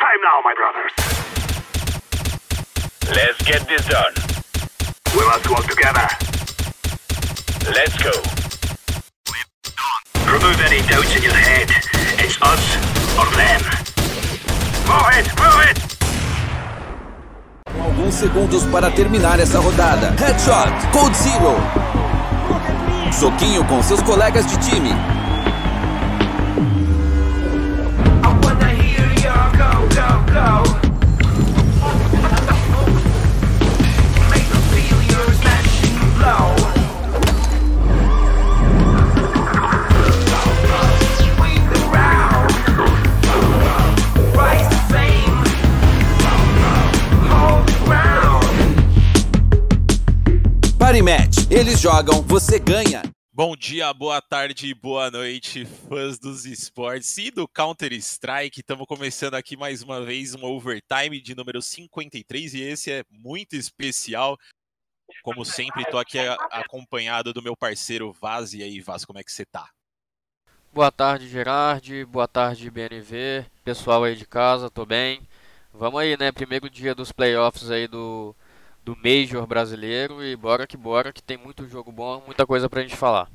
time now, my brothers. Let's get this done. We must work together. Let's go. Remove any doubts in your head. It's us or them. Move it, move it! Com alguns segundos para terminar essa rodada. Headshot, Code Zero. Soquinho com seus colegas de time. Party Match. Eles jogam, você ganha. Bom dia, boa tarde e boa noite, fãs dos esportes e do Counter-Strike. Estamos começando aqui mais uma vez um overtime de número 53 e esse é muito especial. Como sempre, estou aqui acompanhado do meu parceiro Vaz. E aí, Vaz, como é que você tá? Boa tarde, Gerard. Boa tarde, BNV. Pessoal aí de casa, tô bem. Vamos aí, né? Primeiro dia dos playoffs aí do, do Major brasileiro e bora que bora, que tem muito jogo bom, muita coisa pra gente falar.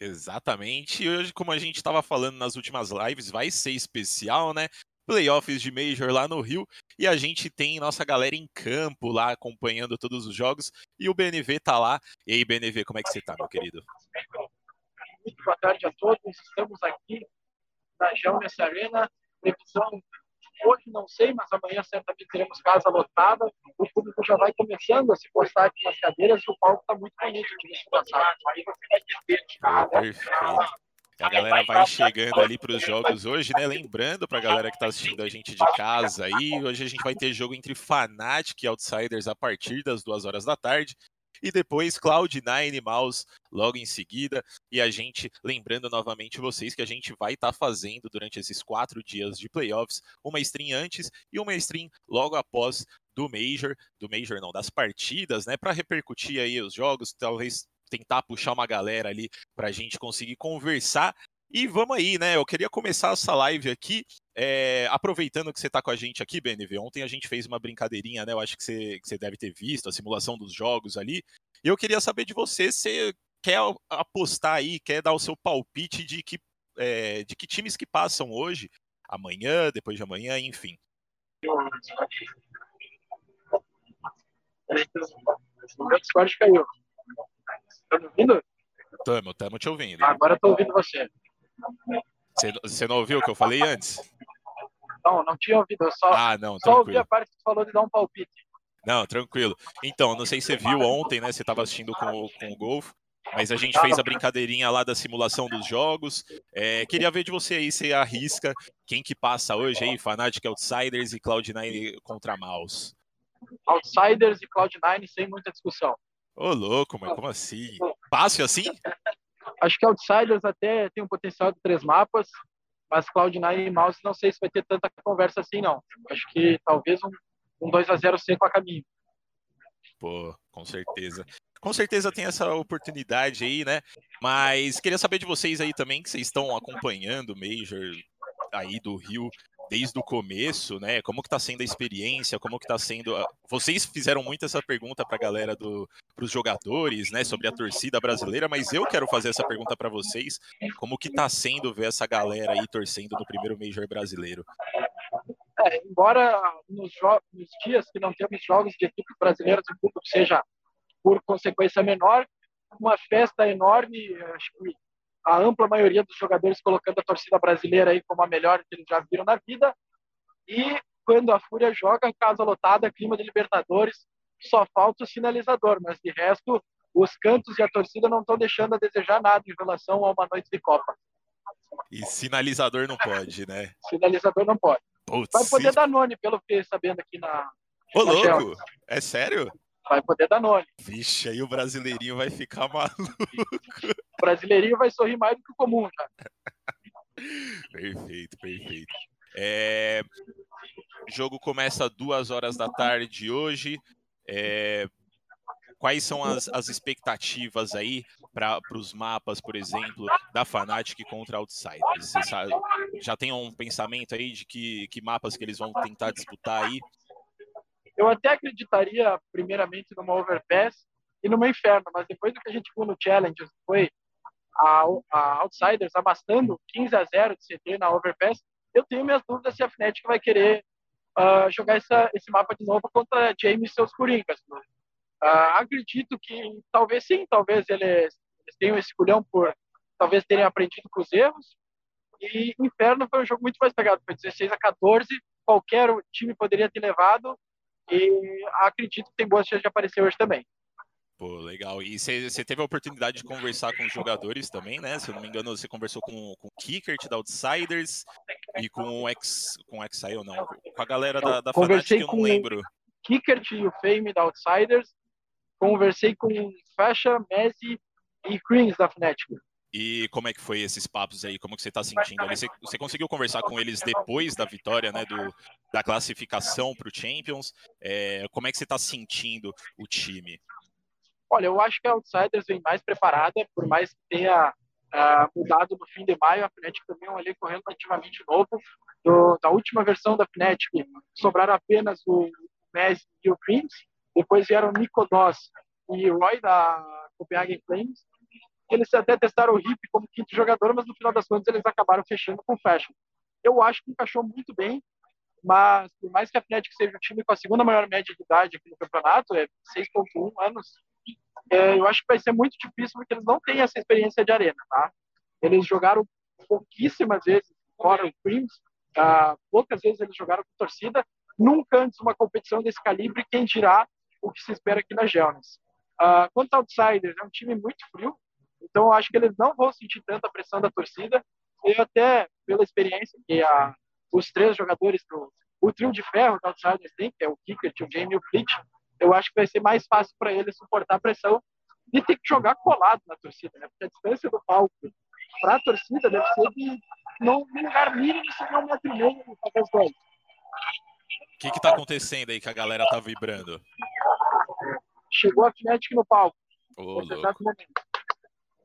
Exatamente. E hoje, como a gente estava falando nas últimas lives, vai ser especial, né? Playoffs de Major lá no Rio. E a gente tem nossa galera em campo lá acompanhando todos os jogos. E o BNV tá lá. E aí, BNV, como é que você tá, meu querido? Muito boa tarde a todos. Estamos aqui na Jaunes Arena. Previsão hoje não sei, mas amanhã certamente teremos casa lotada. O público já vai começando a se postar aqui nas cadeiras e o palco está muito bonito de se passar. Aí você vai ter Pô, perfeito. E A galera vai chegando ali para os jogos hoje, né? Lembrando para a galera que está assistindo a gente de casa aí, hoje a gente vai ter jogo entre Fnatic e Outsiders a partir das duas horas da tarde. E depois Cloud9 e Mouse logo em seguida. E a gente, lembrando novamente vocês que a gente vai estar fazendo durante esses quatro dias de playoffs uma stream antes e uma stream logo após do Major, do Major não, das partidas, né? Para repercutir aí os jogos, talvez tentar puxar uma galera ali para a gente conseguir conversar. E vamos aí, né? Eu queria começar essa live aqui, é, aproveitando que você está com a gente aqui, BNV. Ontem a gente fez uma brincadeirinha, né? Eu acho que você, que você deve ter visto a simulação dos jogos ali. E eu queria saber de você se você quer apostar aí, quer dar o seu palpite de que, é, de que times que passam hoje, amanhã, depois de amanhã, enfim. O caiu. Tá me ouvindo? Tamo, tamo te ouvindo. Agora eu tô ouvindo. Você, você não ouviu o que eu falei antes? Não, não tinha ouvido. Eu só, Ah, não, só ouvi a parte que você falou de dar um palpite. Não, tranquilo. Então, não sei se você viu ontem, né? Você estava assistindo com, o- com o Golf, mas a gente fez a brincadeirinha lá da simulação dos jogos. É, queria ver de você aí, você arrisca quem que passa hoje aí, Fnatic Outsiders e Cloud9 contra Mouse. Outsiders e Cloud9 sem muita discussão. Ô, louco, mas como assim? Fácil assim? Acho que Outsiders até tem um potencial de três mapas, mas Cloud9 e Mouse não sei se vai ter tanta conversa assim, não. Acho que talvez um, um 2x0 seco a caminho. Pô, com certeza. Com certeza tem essa oportunidade aí, né? Mas queria saber de vocês aí também, que vocês estão acompanhando o Major aí do Rio desde o começo, né? Como que tá sendo a experiência? Como que tá sendo... a- Vocês fizeram muito essa pergunta pra galera do jogadores, né, sobre a torcida brasileira, mas eu quero fazer essa pergunta pra vocês, como que tá sendo ver essa galera aí torcendo no primeiro Major brasileiro? É, embora nos, nos dias que não temos jogos de equipes brasileiras, o público seja, por consequência, menor, uma festa enorme, acho que a ampla maioria dos jogadores colocando a torcida brasileira aí como a melhor que eles já viram na vida, e quando a Fúria joga, casa lotada, clima de Libertadores, só falta o sinalizador, mas de resto, os cantos e a torcida não estão deixando a desejar nada em relação a uma noite de Copa. E sinalizador não pode, né? Sinalizador não pode. Putz, Vai poder dar nome, pelo que sabendo aqui na, Ô, na louco! É sério? Vai poder dar nome. Vixe, aí o brasileirinho vai ficar maluco. Brasileirinho vai sorrir mais do que o comum já. Perfeito, perfeito. É, O jogo começa duas horas da tarde hoje. É, Quais são as, as expectativas aí para os mapas, por exemplo, da Fnatic contra Outsiders? Você sabe, já tem um pensamento aí de que, que mapas que eles vão tentar disputar aí? Eu até acreditaria, primeiramente, numa Overpass e numa Inferno, mas depois do que a gente viu no Challenge, foi a, a Outsiders abastando 15 a 0 de CT na Overpass, eu tenho minhas dúvidas se a Fnatic vai querer uh, jogar essa, esse mapa de novo contra James e seus Coringas. Né? Uh, acredito que talvez sim, talvez eles, eles tenham esse culhão por talvez terem aprendido com os erros. E Inferno foi um jogo muito mais pegado, foi 16 a 14, qualquer time poderia ter levado, e acredito que tem boas chances de aparecer hoje também. Pô, legal. E você teve a oportunidade de conversar com os jogadores também, né? Se eu não me engano, você conversou com, com o Kickert da Outsiders e com o X, com o Exile, não, com a galera da, da Fnatic, que eu não lembro. Kickert e o Fame da Outsiders. Conversei com Fasha, Messi e Creams da Fnatic. E como é que foi esses papos aí? Como que você está sentindo? Você, você, conseguiu conversar com eles depois da vitória, né, do, da classificação para o Champions? É, como é que você está sentindo o time? Olha, eu acho que a Outsiders vem mais preparada, por mais que tenha uh, mudado no fim de maio, a Fnatic também é um elenco relativamente novo. Do, da última versão da Fnatic, sobraram apenas o Messi e o Prince, depois vieram o Nico Doss e Roy da Copenhagen Flames. Eles até testaram o Hip como quinto jogador, mas no final das contas eles acabaram fechando com o Fashion. Eu acho que encaixou muito bem, mas por mais que a Fnatic seja o time com a segunda maior média de idade aqui no campeonato, é 6.1 anos, é, eu acho que vai ser muito difícil porque eles não têm essa experiência de arena, tá? Eles jogaram pouquíssimas vezes fora o Creams, ah, poucas vezes eles jogaram com torcida, nunca antes uma competição desse calibre, quem dirá o que se espera aqui na Gelnes. Ah, quanto ao Outsiders, é um time muito frio, então eu acho que eles não vão sentir tanta pressão da torcida, e até pela experiência que a, os três jogadores do o trio de ferro da Outsiders tem, que é o Kicker, o Jamie e o Fleet, eu acho que vai ser mais fácil para ele suportar a pressão de ter que jogar colado na torcida, né? Porque a distância do palco para a torcida deve ser de num lugar mínimo, se não um metro e meio, talvez dois. O que está acontecendo aí que a galera tá vibrando? Chegou a Fnatic no palco. Ô,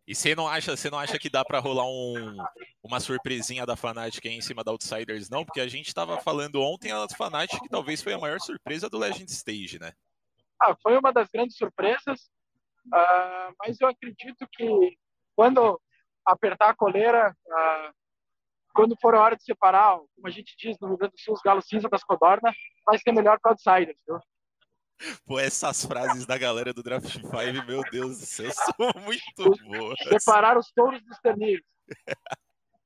e você não acha, você não acha que dá para rolar um, uma surpresinha da Fnatic aí em cima da Outsiders, não? Porque a gente estava falando ontem a Fnatic que talvez foi a maior surpresa do Legend Stage, né? Ah, foi uma das grandes surpresas, uh, mas eu acredito que quando apertar a coleira, uh, quando for a hora de separar, como a gente diz no Rio Grande do Sul, os galos cinza das codornas, vai ser melhor para outsiders, viu? Pô, essas frases da galera do Draft 5, meu Deus do céu, são muito boas. Separar os touros dos terneiros.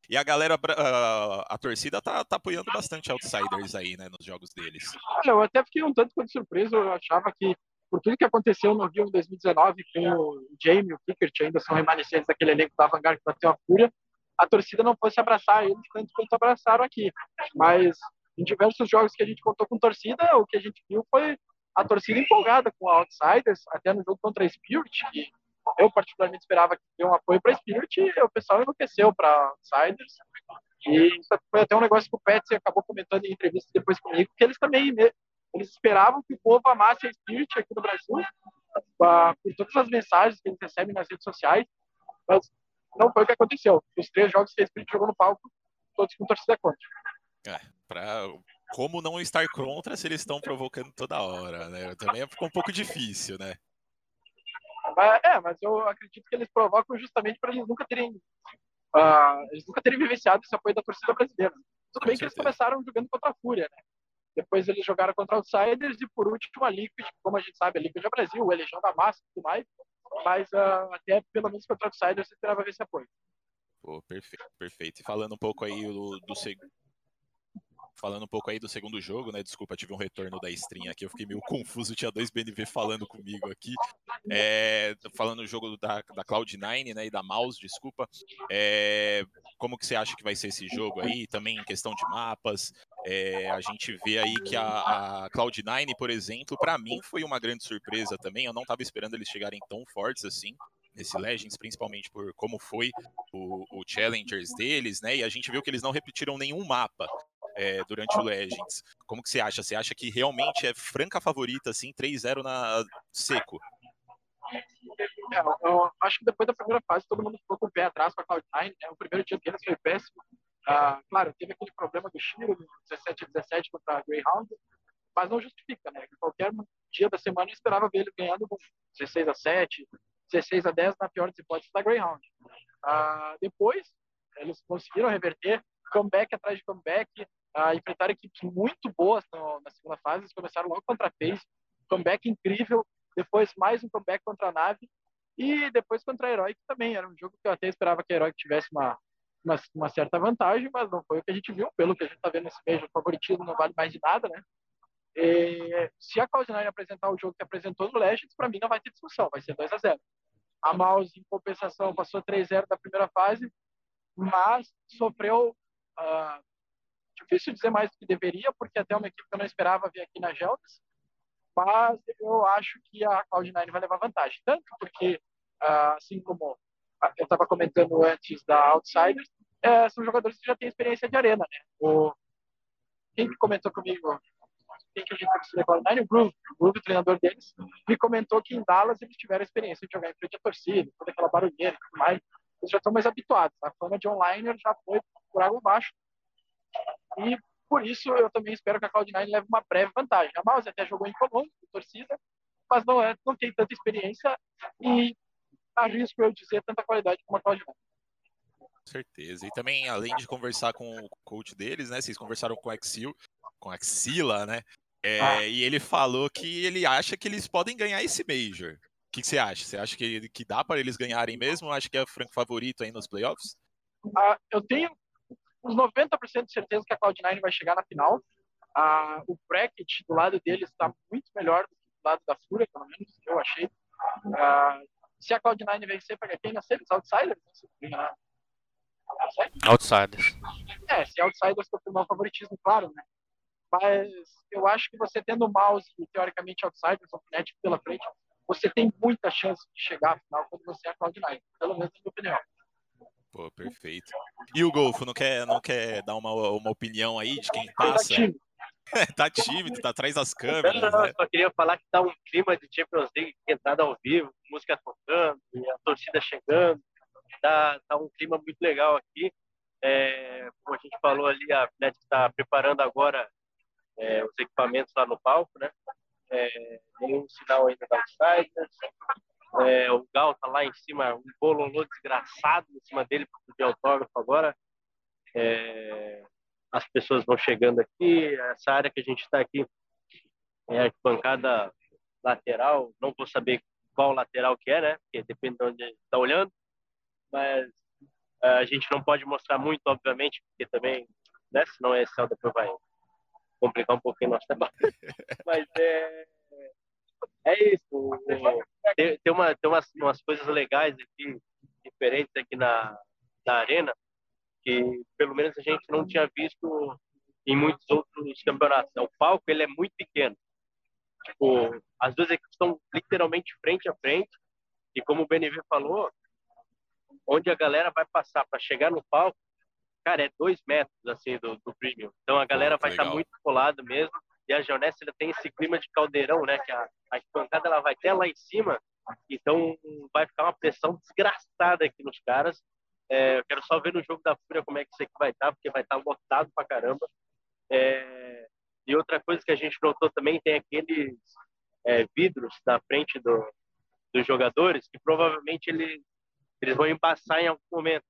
E a galera, a, a, torcida tá, tá apoiando bastante Outsiders aí, né, nos jogos deles. Olha, eu até fiquei um tanto quanto surpreso, eu achava que por tudo que aconteceu no Rio em 2019 com o Jamie o Pickert, ainda são remanescentes daquele elenco da Vanguard que bateu a fúria, a torcida não fosse abraçar eles tanto quanto abraçaram aqui. Mas em diversos jogos que a gente contou com torcida, o que a gente viu foi a torcida empolgada com a Outsiders, até no jogo contra a Spirit, que eu particularmente esperava que dê um apoio para a Spirit, e o pessoal enlouqueceu para Outsiders. E foi até um negócio que o Petsy acabou comentando em entrevista depois comigo, que eles também eles esperavam que o povo amasse a Spirit aqui no Brasil, uh, por todas as mensagens que eles recebem nas redes sociais, mas não foi o que aconteceu. Os três jogos que a Spirit jogou no palco, todos com torcida contra. É, pra, como não estar contra se eles estão provocando toda hora, né? Também ficou um pouco difícil, né? Mas, é, mas eu acredito que eles provocam justamente para eles nunca terem uh, eles nunca terem vivenciado esse apoio da torcida brasileira. Tudo Com bem certeza. que eles começaram jogando contra a Fúria, né? Depois eles jogaram contra Outsiders e por último a Liquid, como a gente sabe, a Liquid é Brasil, o Legião da Massa e tudo mais. Mas uh, até pelo menos contra Outsiders você esperava ver esse apoio. Pô, perfeito, perfeito. E falando um pouco aí do, do falando um pouco aí do segundo jogo, né? Desculpa, tive um retorno da stream aqui, eu fiquei meio confuso, tinha dois BNV falando comigo aqui. É, falando do jogo da, da Cloud9, né? E da Mouse, desculpa. É, como que você acha que vai ser esse jogo aí? Também em questão de mapas. É, a gente vê aí que a, a Cloud9, por exemplo, para mim foi uma grande surpresa também. Eu não estava esperando eles chegarem tão fortes assim nesse Legends, principalmente por como foi o, o, Challengers deles, né? E a gente viu que eles não repetiram nenhum mapa é, durante o Legends. Como que você acha? Você acha que realmente é franca favorita, assim, 3-0 na seco? É, eu, acho que depois da primeira fase todo mundo ficou com o pé atrás com a Cloud9, né? O primeiro dia deles foi péssimo. Ah, claro, teve aquele problema do Chiro no 17 a 17 contra a Greyhound, mas não justifica, né? Qualquer dia da semana eu esperava ver ele ganhando com 16 a 7, 16 a 10 na pior das hipóteses da Greyhound. Ah, depois, eles conseguiram reverter comeback atrás de comeback, ah, enfrentaram equipes muito boas no, na segunda fase, eles começaram logo contra a FaZe, comeback incrível, depois mais um comeback contra a Nave, e depois contra a Heroic também, era um jogo que eu até esperava que a Heroic tivesse uma, uma, uma certa vantagem, mas não foi o que a gente viu, pelo que a gente está vendo nesse mês, favoritismo não vale mais de nada, né? E, se a Cloud9 apresentar o jogo que apresentou no Legends, para mim não vai ter discussão, vai ser 2 a 0 A Mouse, em compensação, passou 3-0 da primeira fase, mas sofreu. Uh, difícil dizer mais do que deveria, porque até uma equipe que eu não esperava ver aqui na Geldas, mas eu acho que a Cloud9 vai levar vantagem. Tanto porque, uh, assim como eu estava comentando antes da Outsiders, é, são jogadores que já têm experiência de arena, né? O, quem que comentou comigo? Quem que a gente precisa levar? Nine Groove, o Groove, o treinador deles, me comentou que em Dallas eles tiveram experiência de jogar em frente à torcida, toda aquela barulheira e tudo mais. Eles já estão mais habituados. A fama de online já foi por água abaixo. E por isso eu também espero que a Cloud9 leve uma breve vantagem. A Mouse até jogou em comum, torcida, mas não, é, não tem tanta experiência e arrisco eu dizer tanta qualidade como a Cloud9. Com certeza. E também, além de conversar com o coach deles, né? Vocês conversaram com o Axil, com a Axila, né? É, ah. E ele falou que ele acha que eles podem ganhar esse Major. O que, que você acha? Você acha que, que dá para eles ganharem mesmo? Acha que é o franco favorito aí nos playoffs? Ah, eu tenho uns 90% de certeza que a Cloud9 vai chegar na final. Ah, o bracket do lado deles está muito melhor do que do lado da Fúria, pelo menos eu achei. Ah, se a Cloud9 vencer, para quem nascer, os outsiders, né? Outsiders. É, se outsiders confirmar o favoritismo, claro, né? Mas eu acho que você tendo o mouse e teoricamente outsiders, o Fnatic pela frente, você tem muita chance de chegar à final quando você é a Cloud9, pelo menos na minha opinião. Pô, perfeito. E o Golfo, não quer, não quer dar uma, uma opinião aí de quem passa? tá tímido, tá atrás das câmeras. Não, não, né? só queria falar que tá um clima de Champions League, entrada ao vivo, música tocando, a torcida chegando. Tá, tá um clima muito legal aqui. É, como a gente falou ali, a Fnatic está preparando agora é, os equipamentos lá no palco, né? É, nenhum sinal ainda da Outsiders. É, o Gal tá lá em cima, um bololô desgraçado em cima dele para pedir autógrafo agora. É, as pessoas vão chegando aqui. Essa área que a gente está aqui é a bancada lateral. Não vou saber qual lateral que é, né? Porque depende de onde está olhando. Mas é, a gente não pode mostrar muito, obviamente, porque também, né? Senão é céu, depois vai complicar um pouquinho nosso trabalho. Mas é é isso. Tem, tem, uma, tem umas, umas coisas legais aqui, diferentes aqui na, na arena, que pelo menos a gente não tinha visto em muitos outros campeonatos. O palco ele é muito pequeno. Tipo, as duas equipes estão literalmente frente a frente. E como o BNV falou, onde a galera vai passar para chegar no palco, cara, é dois metros assim do, do premium. Então a galera vai estar tá muito colada mesmo e a Geonessa tem esse clima de caldeirão, né? Que a, a espancada ela vai até lá em cima, então vai ficar uma pressão desgraçada aqui nos caras. É, eu quero só ver no jogo da Fúria como é que isso aqui vai estar, porque vai estar lotado pra caramba. É, e outra coisa que a gente notou também tem aqueles é, vidros na frente do, dos jogadores que provavelmente ele, eles vão embaçar em algum momento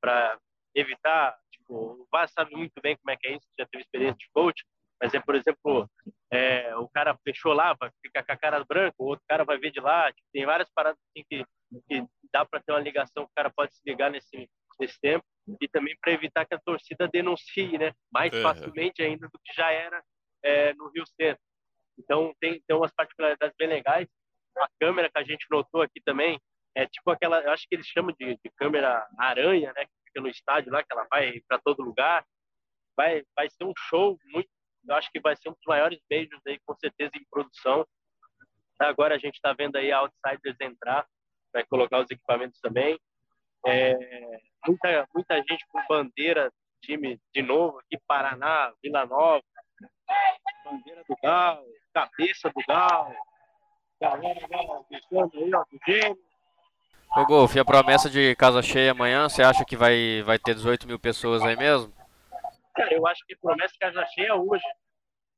para evitar. Tipo, o Vaz sabe muito bem como é que é isso, já teve experiência de coach mas é, por exemplo, é, o cara fechou lá, vai ficar com a cara branca, o outro cara vai ver de lá. Tipo, tem várias paradas assim que, que dá para ter uma ligação, o cara pode se ligar nesse, nesse tempo. E também para evitar que a torcida denuncie né, mais uhum. facilmente ainda do que já era é, no Rio Centro. Então, tem, tem umas particularidades bem legais. A câmera que a gente notou aqui também é tipo aquela, eu acho que eles chamam de, de câmera aranha, né? Que fica no estádio lá, que ela vai para todo lugar. Vai, vai ser um show muito eu acho que vai ser um dos maiores beijos aí, com certeza, em produção. Agora a gente está vendo aí a Outsiders entrar, vai colocar os equipamentos também. É, muita, muita gente com bandeira, time de novo aqui, Paraná, Vila Nova, bandeira do Gal, cabeça do Gal, galera gritando aí, ó, do gêmeo. Ô Golf, e a promessa de casa cheia amanhã, você acha que vai, vai ter 18 mil pessoas aí mesmo? Cara, eu acho que promessa casa cheia hoje.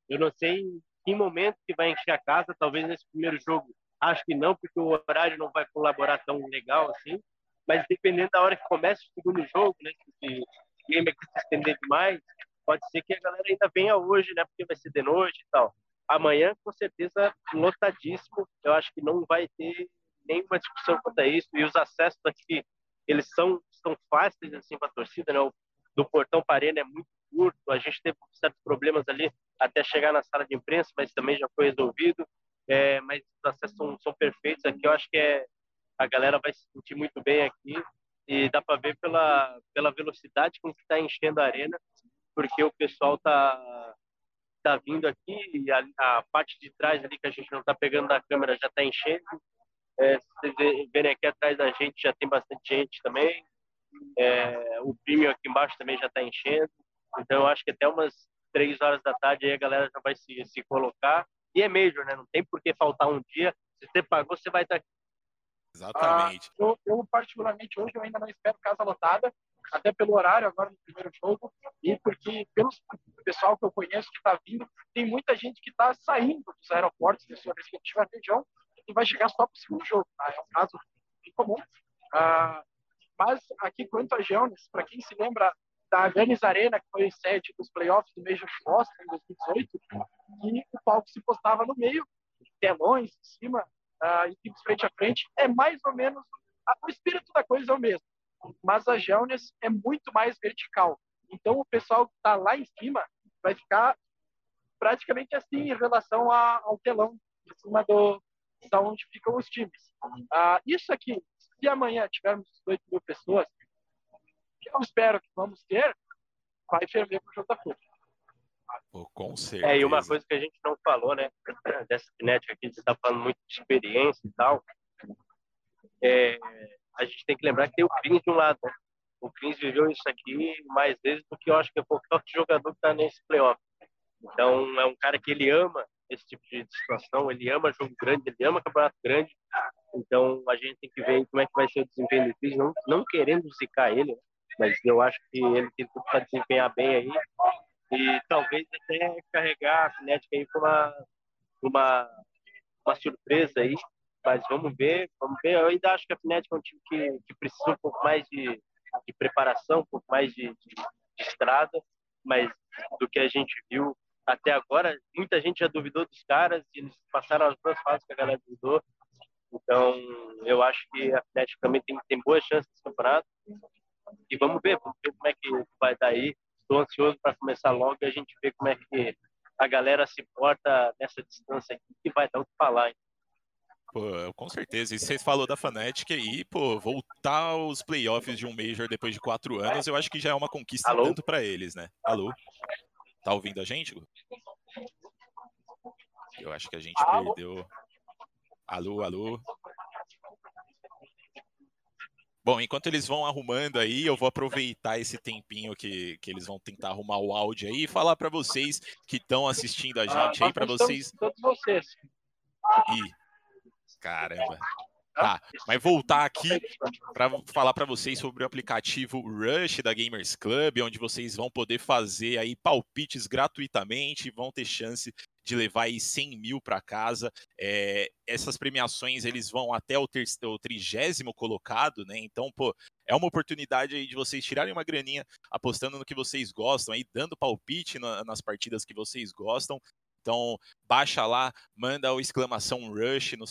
Eu não sei em que momento que vai encher a casa, talvez nesse primeiro jogo. Acho que não, porque o horário não vai colaborar tão legal assim. Mas dependendo da hora que começa o segundo jogo, né? Se o game aqui se estender demais, pode ser que a galera ainda venha hoje, né? Porque vai ser de noite e tal. Amanhã, com certeza, lotadíssimo. Eu acho que não vai ter nenhuma discussão quanto a isso. E os acessos aqui, eles são, são fáceis assim para a torcida, né? O, do portão para é muito curto. A gente teve certos problemas ali até chegar na sala de imprensa, mas também já foi resolvido. É, mas os acessos são, são perfeitos aqui. Eu acho que é, a galera vai se sentir muito bem aqui e dá para ver pela, pela velocidade com que está enchendo a arena, porque o pessoal tá tá vindo aqui e a, a, parte de trás ali que a gente não está pegando da câmera já está enchendo. É, vocês verem aqui atrás da gente já tem bastante gente também. É, o premium aqui embaixo também já está enchendo. Então eu acho que até umas três horas da tarde aí a galera já vai se, se colocar. E é major, né? Não tem por que faltar um dia. Se você pagou, você vai estar aqui. Exatamente. Ah, eu, eu, particularmente, hoje eu ainda não espero casa lotada, até pelo horário agora no primeiro jogo, e porque pelo pessoal que eu conheço que está vindo, tem muita gente que está saindo dos aeroportos de sua respectiva região e vai chegar só para o segundo jogo. Tá? É um caso bem comum. Ah, mas aqui, quanto a Jones, para quem se lembra da Allianz Arena, que foi sede dos playoffs do Major Boston em 2018, e o palco se postava no meio, telões em cima, uh, equipes frente a frente, é mais ou menos, o espírito da coisa é o mesmo, mas a Gelnes é muito mais vertical. Então o pessoal que está lá em cima vai ficar praticamente assim em relação a, ao telão em cima do da onde ficam os times. Uh, isso aqui, se amanhã tivermos 18 mil pessoas, que eu espero que vamos ter, vai ferver para o jogo da FUT. Pô, com certeza. É, e uma coisa que a gente não falou, né, dessa cinética aqui, você está falando muito de experiência e tal, é, a gente tem que lembrar que tem o Cris de um lado, né? O Cris viveu isso aqui mais vezes do que eu acho que é qualquer outro jogador que está nesse playoff. Então, é um cara que ele ama esse tipo de situação, ele ama jogo grande, ele ama campeonato grande. Então, a gente tem que ver como é que vai ser o desempenho do Cris, não, não querendo zicar ele, né? Mas eu acho que ele tem tudo para desempenhar bem aí e talvez até carregar a Cinética aí com uma, uma, uma surpresa aí, mas vamos ver, vamos ver. Eu ainda acho que a Cinética é um time que, que precisa um pouco mais de, de preparação, um pouco mais de, de, de estrada, mas do que a gente viu até agora, muita gente já duvidou dos caras e eles passaram as duas fases que a galera duvidou. Então, eu acho que a Atlético também tem, tem boas chances nesse campeonato. E vamos ver, vamos ver como é que vai dar aí estou ansioso para começar logo e a gente ver como é que a galera se porta nessa distância aqui, que vai dar o que falar. Hein? Pô, com certeza. E você falou da Fnatic aí, pô, voltar aos playoffs de um Major depois de quatro anos, eu acho que já é uma conquista Alô? tanto para eles, né? Alô? Tá ouvindo a gente? Eu acho que a gente Alô? perdeu. Alô, alô. Bom, enquanto eles vão arrumando aí, eu vou aproveitar esse tempinho que, que eles vão tentar arrumar o áudio aí e falar para vocês que estão assistindo a gente aí, para vocês. Todos vocês. Ih, caramba. Tá, mas voltar aqui para falar para vocês sobre o aplicativo Rush da Gamers Club, onde vocês vão poder fazer aí palpites gratuitamente, vão ter chance de levar aí 100 mil para casa. É, essas premiações eles vão até o, ter, o trigésimo colocado, né? Então, pô, é uma oportunidade aí de vocês tirarem uma graninha apostando no que vocês gostam, aí dando palpite na, nas partidas que vocês gostam. Então, baixa lá, manda o exclamação Rush no,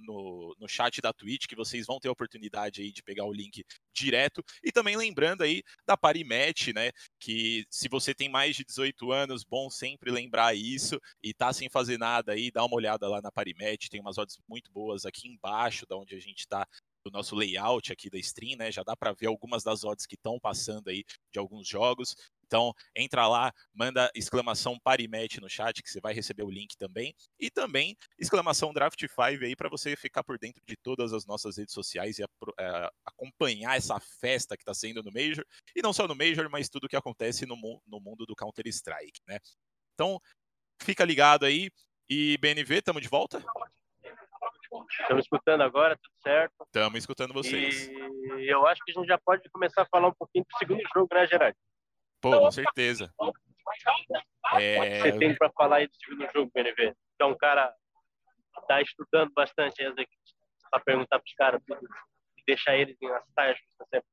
no, no, chat da Twitch, que vocês vão ter a oportunidade aí de pegar o link direto. E também lembrando aí da Parimatch, né? Que se você tem mais de 18 anos, bom sempre lembrar isso. E tá sem fazer nada aí, dá uma olhada lá na Parimatch, tem umas odds muito boas aqui embaixo, da onde a gente tá do nosso layout aqui da stream, né? Já dá para ver algumas das odds que estão passando aí de alguns jogos. Então, entra lá, manda exclamação Parimatch no chat, que você vai receber o link também. E também exclamação Draft5 aí para você ficar por dentro de todas as nossas redes sociais e é, acompanhar essa festa que está sendo no Major. E não só no Major, mas tudo que acontece no, no mundo do Counter-Strike, né? Então, fica ligado aí. E BNV, estamos de volta? Estamos escutando agora, tudo certo. Estamos escutando vocês. E eu acho que a gente já pode começar a falar um pouquinho do segundo jogo, né, Gerard? Pô, com certeza. O que É, você tem para falar aí do segundo jogo, BNV? Que é um cara que está estudando bastante as equipes. Para perguntar para os caras tudo e deixar eles em as justas sempre.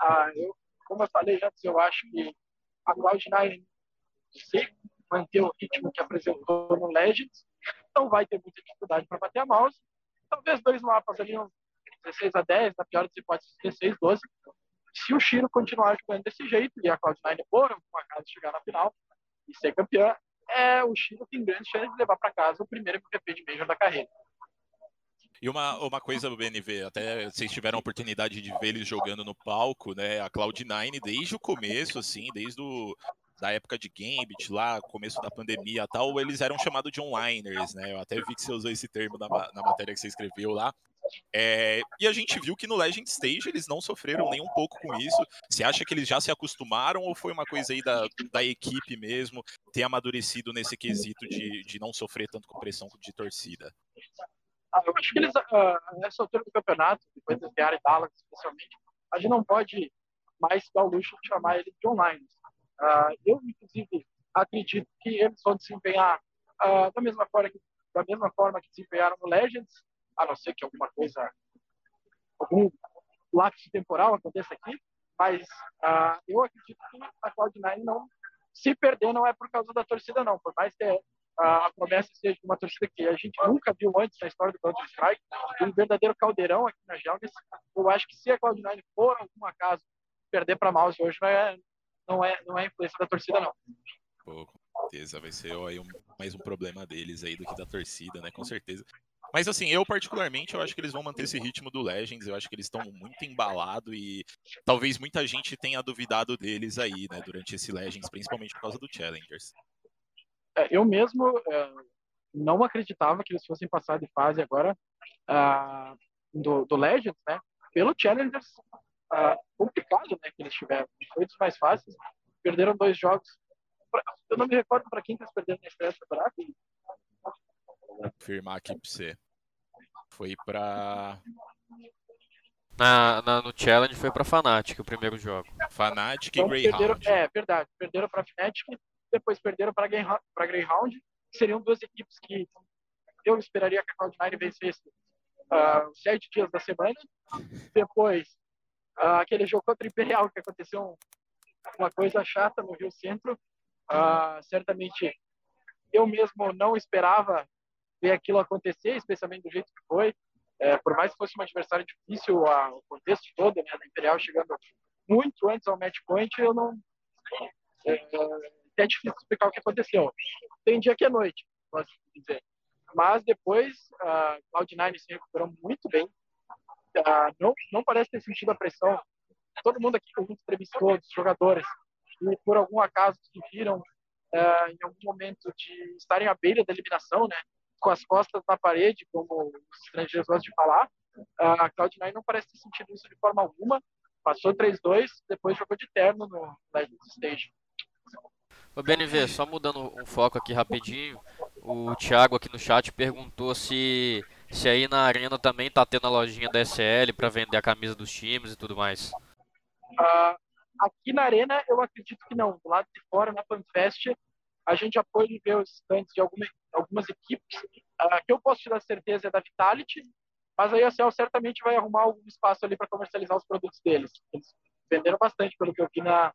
Ah, eu, como eu falei antes, eu acho que a Cloud9, se manter o ritmo que apresentou no Legends, não vai ter muita dificuldade para bater a mouse. Talvez dois mapas ali, uns 16 a 10, na pior das hipóteses, 16, 12. Se o Shiro continuar jogando desse jeito e a Cloud9 por alguma casa chegar na final e ser campeã, é, o Shiro tem grande chance de levar para casa o primeiro MVP de Major da carreira. E uma, uma coisa BNV, até vocês tiveram a oportunidade de ver eles jogando no palco, né? A Cloud9, desde o começo, assim, desde o, da época de Gambit, lá, começo da pandemia e tal, eles eram chamados de onliners, né? Eu até vi que você usou esse termo na, na matéria que você escreveu lá. É, e a gente viu que no Legend Stage eles não sofreram nem um pouco com isso. Você acha que eles já se acostumaram ou foi uma coisa aí da, da equipe mesmo ter amadurecido nesse quesito de, de não sofrer tanto com pressão de torcida? Ah, eu acho que eles, ah, nessa altura do campeonato, depois de ganharem Dallas especialmente, a gente não pode mais dar o luxo de chamar ele de online. Ah, eu, inclusive, acredito que eles vão desempenhar ah, da, mesma forma que, da mesma forma que desempenharam no Legends, a não ser que alguma coisa, algum lapso temporal aconteça aqui, mas ah, eu acredito que a Cloud9 não, se perder, não é por causa da torcida, não. Por mais que a, a promessa seja de uma torcida que a gente nunca viu antes na história do Counter-Strike, um verdadeiro caldeirão aqui na Gelgas. Eu acho que se a Cloud9 por algum acaso perder para Mouse hoje, é, não é, não é influência da torcida, não. Pô, com certeza, vai ser aí um- mais um problema deles aí do que da torcida, né? Com certeza. Mas assim, eu particularmente, eu acho que eles vão manter esse ritmo do Legends, eu acho que eles estão muito embalados e talvez muita gente tenha duvidado deles aí, né, durante esse Legends, principalmente por causa do Challengers. É, eu mesmo é, não acreditava que eles fossem passar de fase agora ah, do, do Legends, né? Pelo Challengers ah, complicado, né? Que eles tiveram. Foi dos mais fáceis. Perderam dois jogos. Pra- Eu não me recordo para quem que eles perderam na estreia do campeonato. Vou confirmar aqui pra você. Foi pra Na, na- no Challenge foi pra Fnatic o primeiro jogo. Fnatic e Então, perderam, Greyhound. é verdade. Perderam para Fnatic, depois perderam para Greyhound. que Seriam duas equipes que eu esperaria que a Cloud9 vencesse os sete dias da semana. Depois, ah, aquele jogo contra o Imperial, que aconteceu um- uma coisa chata no Rio Centro. Ah, certamente, eu mesmo não esperava ver aquilo acontecer, especialmente do jeito que foi. É, por mais que fosse um adversário difícil, a- o contexto todo, né, da Imperial chegando muito antes ao match point, eu não. É, é difícil explicar o que aconteceu. Tem dia que é noite, posso dizer. Mas depois, a Cloud9 se recuperou muito bem. Ah, não, não parece ter sentido a pressão. Todo mundo aqui que a gente entrevistou, dos jogadores, e por algum acaso se viram ah, em algum momento de estarem à beira da eliminação, né? com as costas na parede, como os estrangeiros gostam de falar, a Cloud9 não parece ter sentido isso de forma alguma. Passou 3-2, depois jogou de terno no Legends Stage. Ô BNV, só mudando um foco aqui rapidinho, o Thiago aqui no chat perguntou se, se aí na arena também tá tendo a lojinha da SL pra vender a camisa dos times e tudo mais. Ah, aqui na Arena, eu acredito que não. Do lado de fora, na FanFest, a gente já pôde ver os stands de alguma, algumas equipes. Ah, que eu posso te dar certeza é da Vitality, mas aí a Cell certamente vai arrumar algum espaço ali para comercializar os produtos deles. Eles venderam bastante, pelo que eu vi na,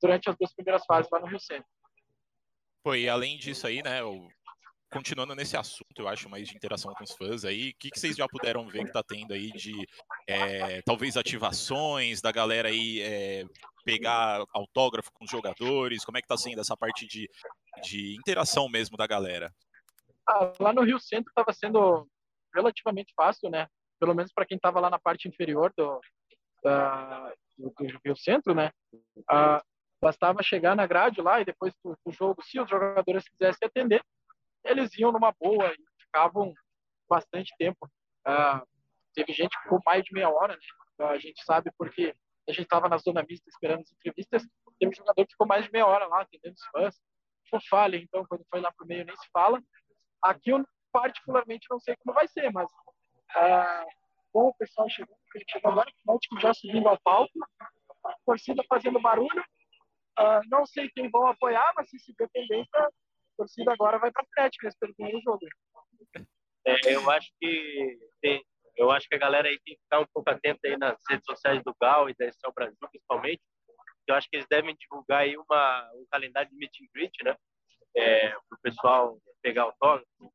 durante as duas primeiras fases lá no Rio Centro. Pô, e além disso aí, né, o- continuando nesse assunto, eu acho, mais de interação com os fãs aí, o que, que vocês já puderam ver que tá tendo aí de, é, talvez, ativações da galera aí é, pegar autógrafo com os jogadores, como é que tá sendo essa parte de, de interação mesmo da galera? Ah, lá no Rio Centro estava sendo relativamente fácil, né? Pelo menos para quem estava lá na parte inferior do, da, do, Rio Centro, né? Ah, bastava chegar na grade lá e depois do jogo, se os jogadores quisessem atender, eles iam numa boa e ficavam bastante tempo. Ah, teve gente que ficou mais de meia hora, né? A gente sabe porque a gente estava na zona mista esperando as entrevistas. Teve um jogador que ficou mais de meia hora lá atendendo os fãs. Fofale, então, quando foi lá pro meio, nem se fala. Aqui eu particularmente não sei como vai ser, mas Ah, bom o pessoal chegou, chegou agora, o Náutico já subindo ao palco, a torcida fazendo barulho. Ah, não sei quem vão apoiar, mas se se depender, torcida agora vai para frente nesse primeiro jogo. É, eu acho que tem, eu acho que a galera aí tem que ficar um pouco atenta aí nas redes sociais do Gal e da Excel Brasil, principalmente. Eu acho que eles devem divulgar aí uma, um calendário de meet and greet, né? É, para o pessoal pegar autógrafo, o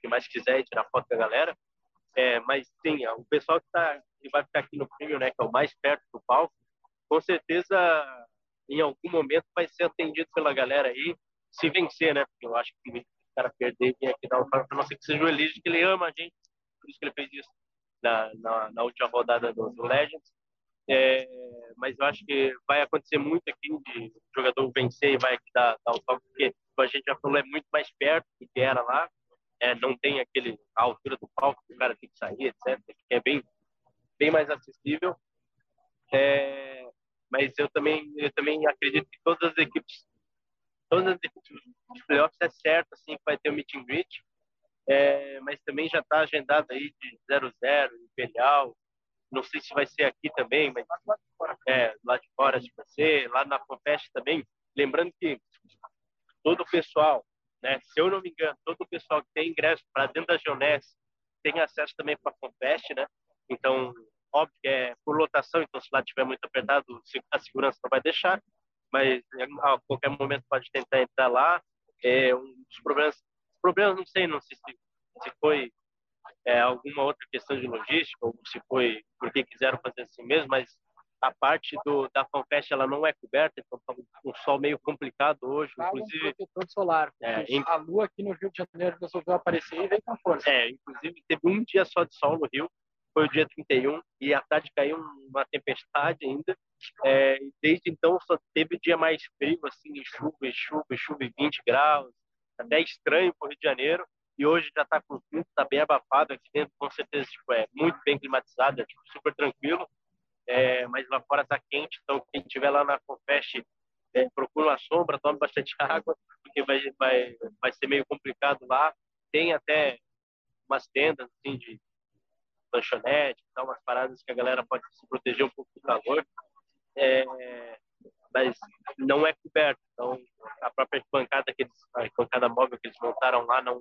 que mais quiser e tirar foto com a galera. É, mas sim, o pessoal que, tá, que vai ficar aqui no prêmio, né, que é o mais perto do palco, com certeza em algum momento vai ser atendido pela galera aí, se vencer, né? Porque eu acho que o cara perder vir aqui dar autógrafo, a não ser que seja o Elige, que ele ama a gente, por isso que ele fez isso na, na, na última rodada do, do Legends. É, mas eu acho que vai acontecer muito aqui de jogador vencer e vai aqui dar, dar autógrafo, porque a gente já falou, é muito mais perto do que era lá, é, não tem aquele a altura do palco que o cara tem que sair, etc. Que é bem, bem mais acessível. É, mas eu também, eu também acredito que todas as equipes, todas as equipes de playoffs é certo assim que vai ter o meet and greet, é, mas também já está agendado aí de 0-0, Imperial. Não sei se vai ser aqui também, mas é, lá de fora acho que vai ser, lá na Confest também. Lembrando que todo o pessoal, né, se eu não me engano, todo o pessoal que tem ingresso para dentro da Geoness tem acesso também para a Confest, né? Então, óbvio que é por lotação, então se lá tiver muito apertado, a segurança não vai deixar, mas a qualquer momento pode tentar entrar lá. É, um dos problemas problemas não sei, não sei se, se foi é, alguma outra questão de logística ou se foi porque quiseram fazer assim mesmo, mas a parte do, da FanFest ela não é coberta, então tá um sol meio complicado hoje, Fala inclusive um protetor solar, É, in- a lua aqui no Rio de Janeiro resolveu aparecer e veio com força. É, inclusive teve um dia só de sol no Rio, foi o dia 31, e à tarde caiu uma tempestade ainda. É, desde então só teve dia mais frio, assim, chuva, chuva, chuva, e 20 graus. Até estranho para o Rio de Janeiro. E hoje já está com 30, está bem abafado aqui dentro, com certeza, tipo, é muito bem climatizado, é tipo, super tranquilo. É, mas lá fora está quente, então quem estiver lá na Confest, é, procura uma sombra, tome bastante água, porque vai, vai, vai ser meio complicado lá. Tem até umas tendas assim, de lanchonete, então, umas paradas que a galera pode se proteger um pouco do calor, é, mas não é coberto. Então, a própria bancada, que eles, a bancada móvel que eles montaram lá não,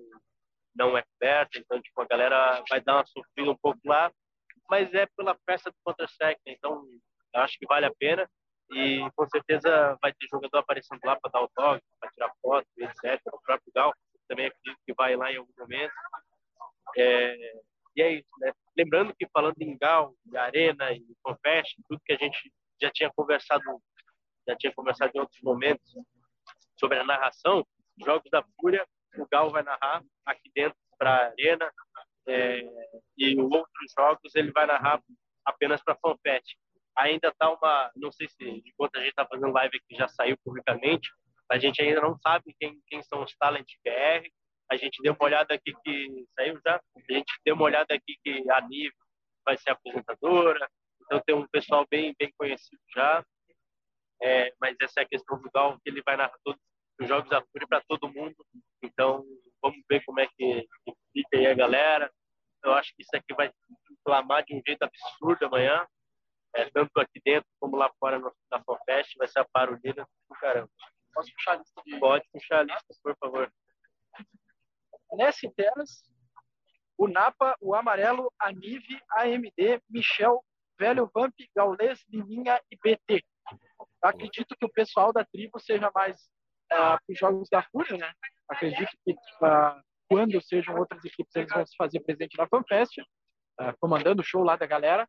não é coberta, então, tipo, a galera vai dar uma sofrida um pouco lá, mas é pela festa do Counter-Strike, né? então, acho que vale a pena. E com certeza vai ter jogador aparecendo lá para dar autógrafo, para tirar foto, etc. O próprio Gal também acredito que vai lá em algum momento. É, e é isso, né? Lembrando que falando em Gal, Arena e Confest, tudo que a gente já tinha conversado, já tinha conversado em outros momentos sobre a narração, Jogos da Fúria, o Gal vai narrar aqui dentro para Arena é, e outros jogos ele vai narrar apenas para Fanfest. Ainda tá uma, não sei se enquanto a gente está fazendo live aqui já saiu publicamente, a gente ainda não sabe quem, quem são os Talent BR. A gente deu uma olhada aqui que saiu já. A gente deu uma olhada aqui que a Nive vai ser apresentadora. Então tem um pessoal bem bem conhecido já. É, mas essa é a questão do Gal, que ele vai narrar todos os jogos da Fúria para todo mundo. Então vamos ver como é que, que fica aí a galera. Eu acho que isso aqui vai inflamar de um jeito absurdo amanhã. É, tanto aqui dentro como lá fora no, na FanFest, vai ser a barulheira do caramba. Posso puxar a lista de Pode puxar a lista, por favor. Ness Teras, o Napa, o Amarelo, a Nive, AMD, Michel, Velho Vamp, Gaules, Liminha e BT. Acredito que o pessoal da tribo seja mais para os Jogos da Fúria, né? Acredito que ah, quando sejam outras equipes, eles vão se fazer presente na FanFest, ah, comandando o show lá da galera.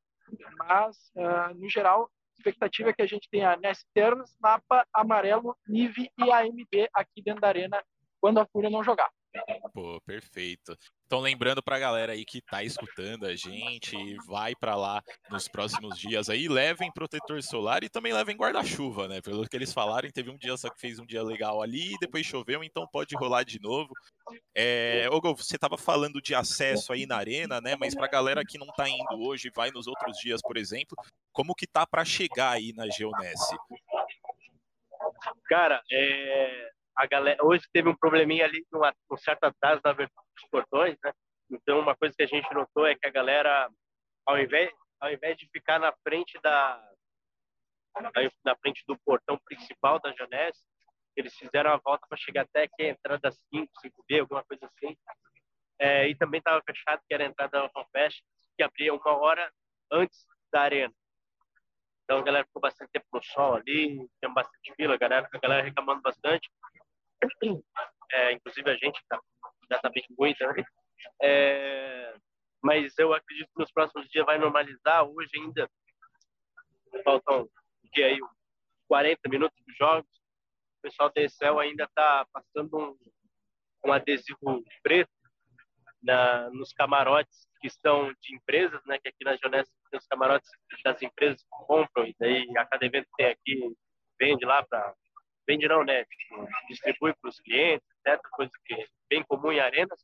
Mas, ah, no geral, a expectativa é que a gente tenha Ness Teras, Napa, Amarelo, Nive e AMD aqui dentro da arena quando a Fúria não jogar. Pô, perfeito. Então, lembrando pra galera aí que tá escutando a gente, vai pra lá nos próximos dias aí, levem protetor solar e também levem guarda-chuva, né? Pelo que eles falaram, teve um dia só que fez um dia legal ali, depois choveu, então pode rolar de novo. É, Ogo, você tava falando de acesso aí na arena, né? Mas pra galera que não tá indo hoje, vai nos outros dias, por exemplo, como que tá pra chegar aí na Geonesse? Cara, é, a galera, hoje teve um probleminha ali, numa, um certo atraso na abertura dos portões, né? Então, uma coisa que a gente notou é que a galera, ao invés, ao invés de ficar na frente da na frente do portão principal da Janesse, eles fizeram a volta para chegar até aqui, a entrada 5, 5B, alguma coisa assim. É, e também estava fechado, que era a entrada da FanFest, que abria uma hora antes da arena. Então a galera ficou bastante tempo no sol ali, tinha bastante fila, a galera, a galera reclamando bastante. É, inclusive a gente tá, já está bem ruim também. É, mas eu acredito que nos próximos dias vai normalizar. Hoje ainda faltam que aí 40 minutos dos jogos. O pessoal da Excel ainda está passando um, um adesivo preto na, nos camarotes que estão de empresas, né? Que aqui na Jonessa tem os camarotes das empresas que compram e daí a cada evento tem aqui vende lá para vende não, né? Tipo, distribui para os clientes, etc. Coisa que é bem comum em arenas.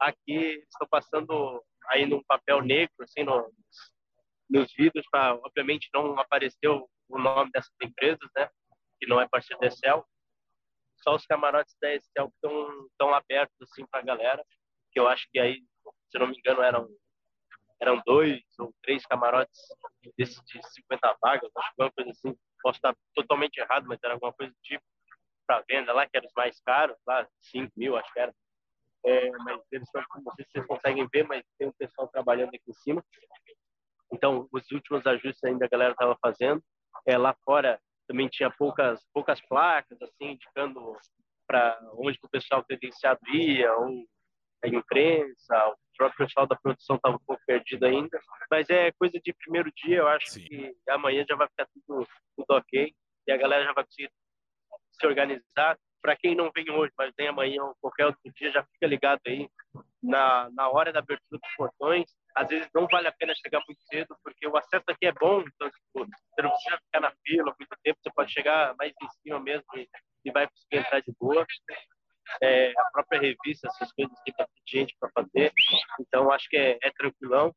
Aqui estão passando aí num papel negro, assim, nos, nos vidros, para obviamente não aparecer o, nome dessas empresas, né? Que não é parceiro da Excel. Só os camarotes da Excel que estão tão abertos assim para a galera, que eu acho que aí, se não me engano, eram eram dois ou três camarotes desses de 50 vagas, acho que uma coisa assim. Posso estar totalmente errado, mas era alguma coisa do tipo para venda lá, que eram os mais caros, lá, 5 mil, acho que era. É, mas eles não sei se vocês conseguem ver, mas tem um pessoal trabalhando aqui em cima. Então, os últimos ajustes ainda a galera estava fazendo. É, lá fora também tinha poucas poucas placas, assim, indicando para onde o pessoal credenciado ia, ou a imprensa, o próprio pessoal da produção estava um pouco perdido ainda. Mas é coisa de primeiro dia, eu acho Sim. que amanhã já vai ficar tudo, tudo ok e a galera já vai conseguir se organizar. Para quem não vem hoje, mas vem amanhã ou qualquer outro dia, já fica ligado aí na, na hora da abertura dos portões. Às vezes não vale a pena chegar muito cedo, porque o acesso aqui é bom, então tipo, você não precisa ficar na fila muito tempo, você pode chegar mais em cima mesmo e, e vai conseguir entrar de boa. É, a própria revista, essas coisas tem bastante gente para fazer, então acho que é, é tranquilão.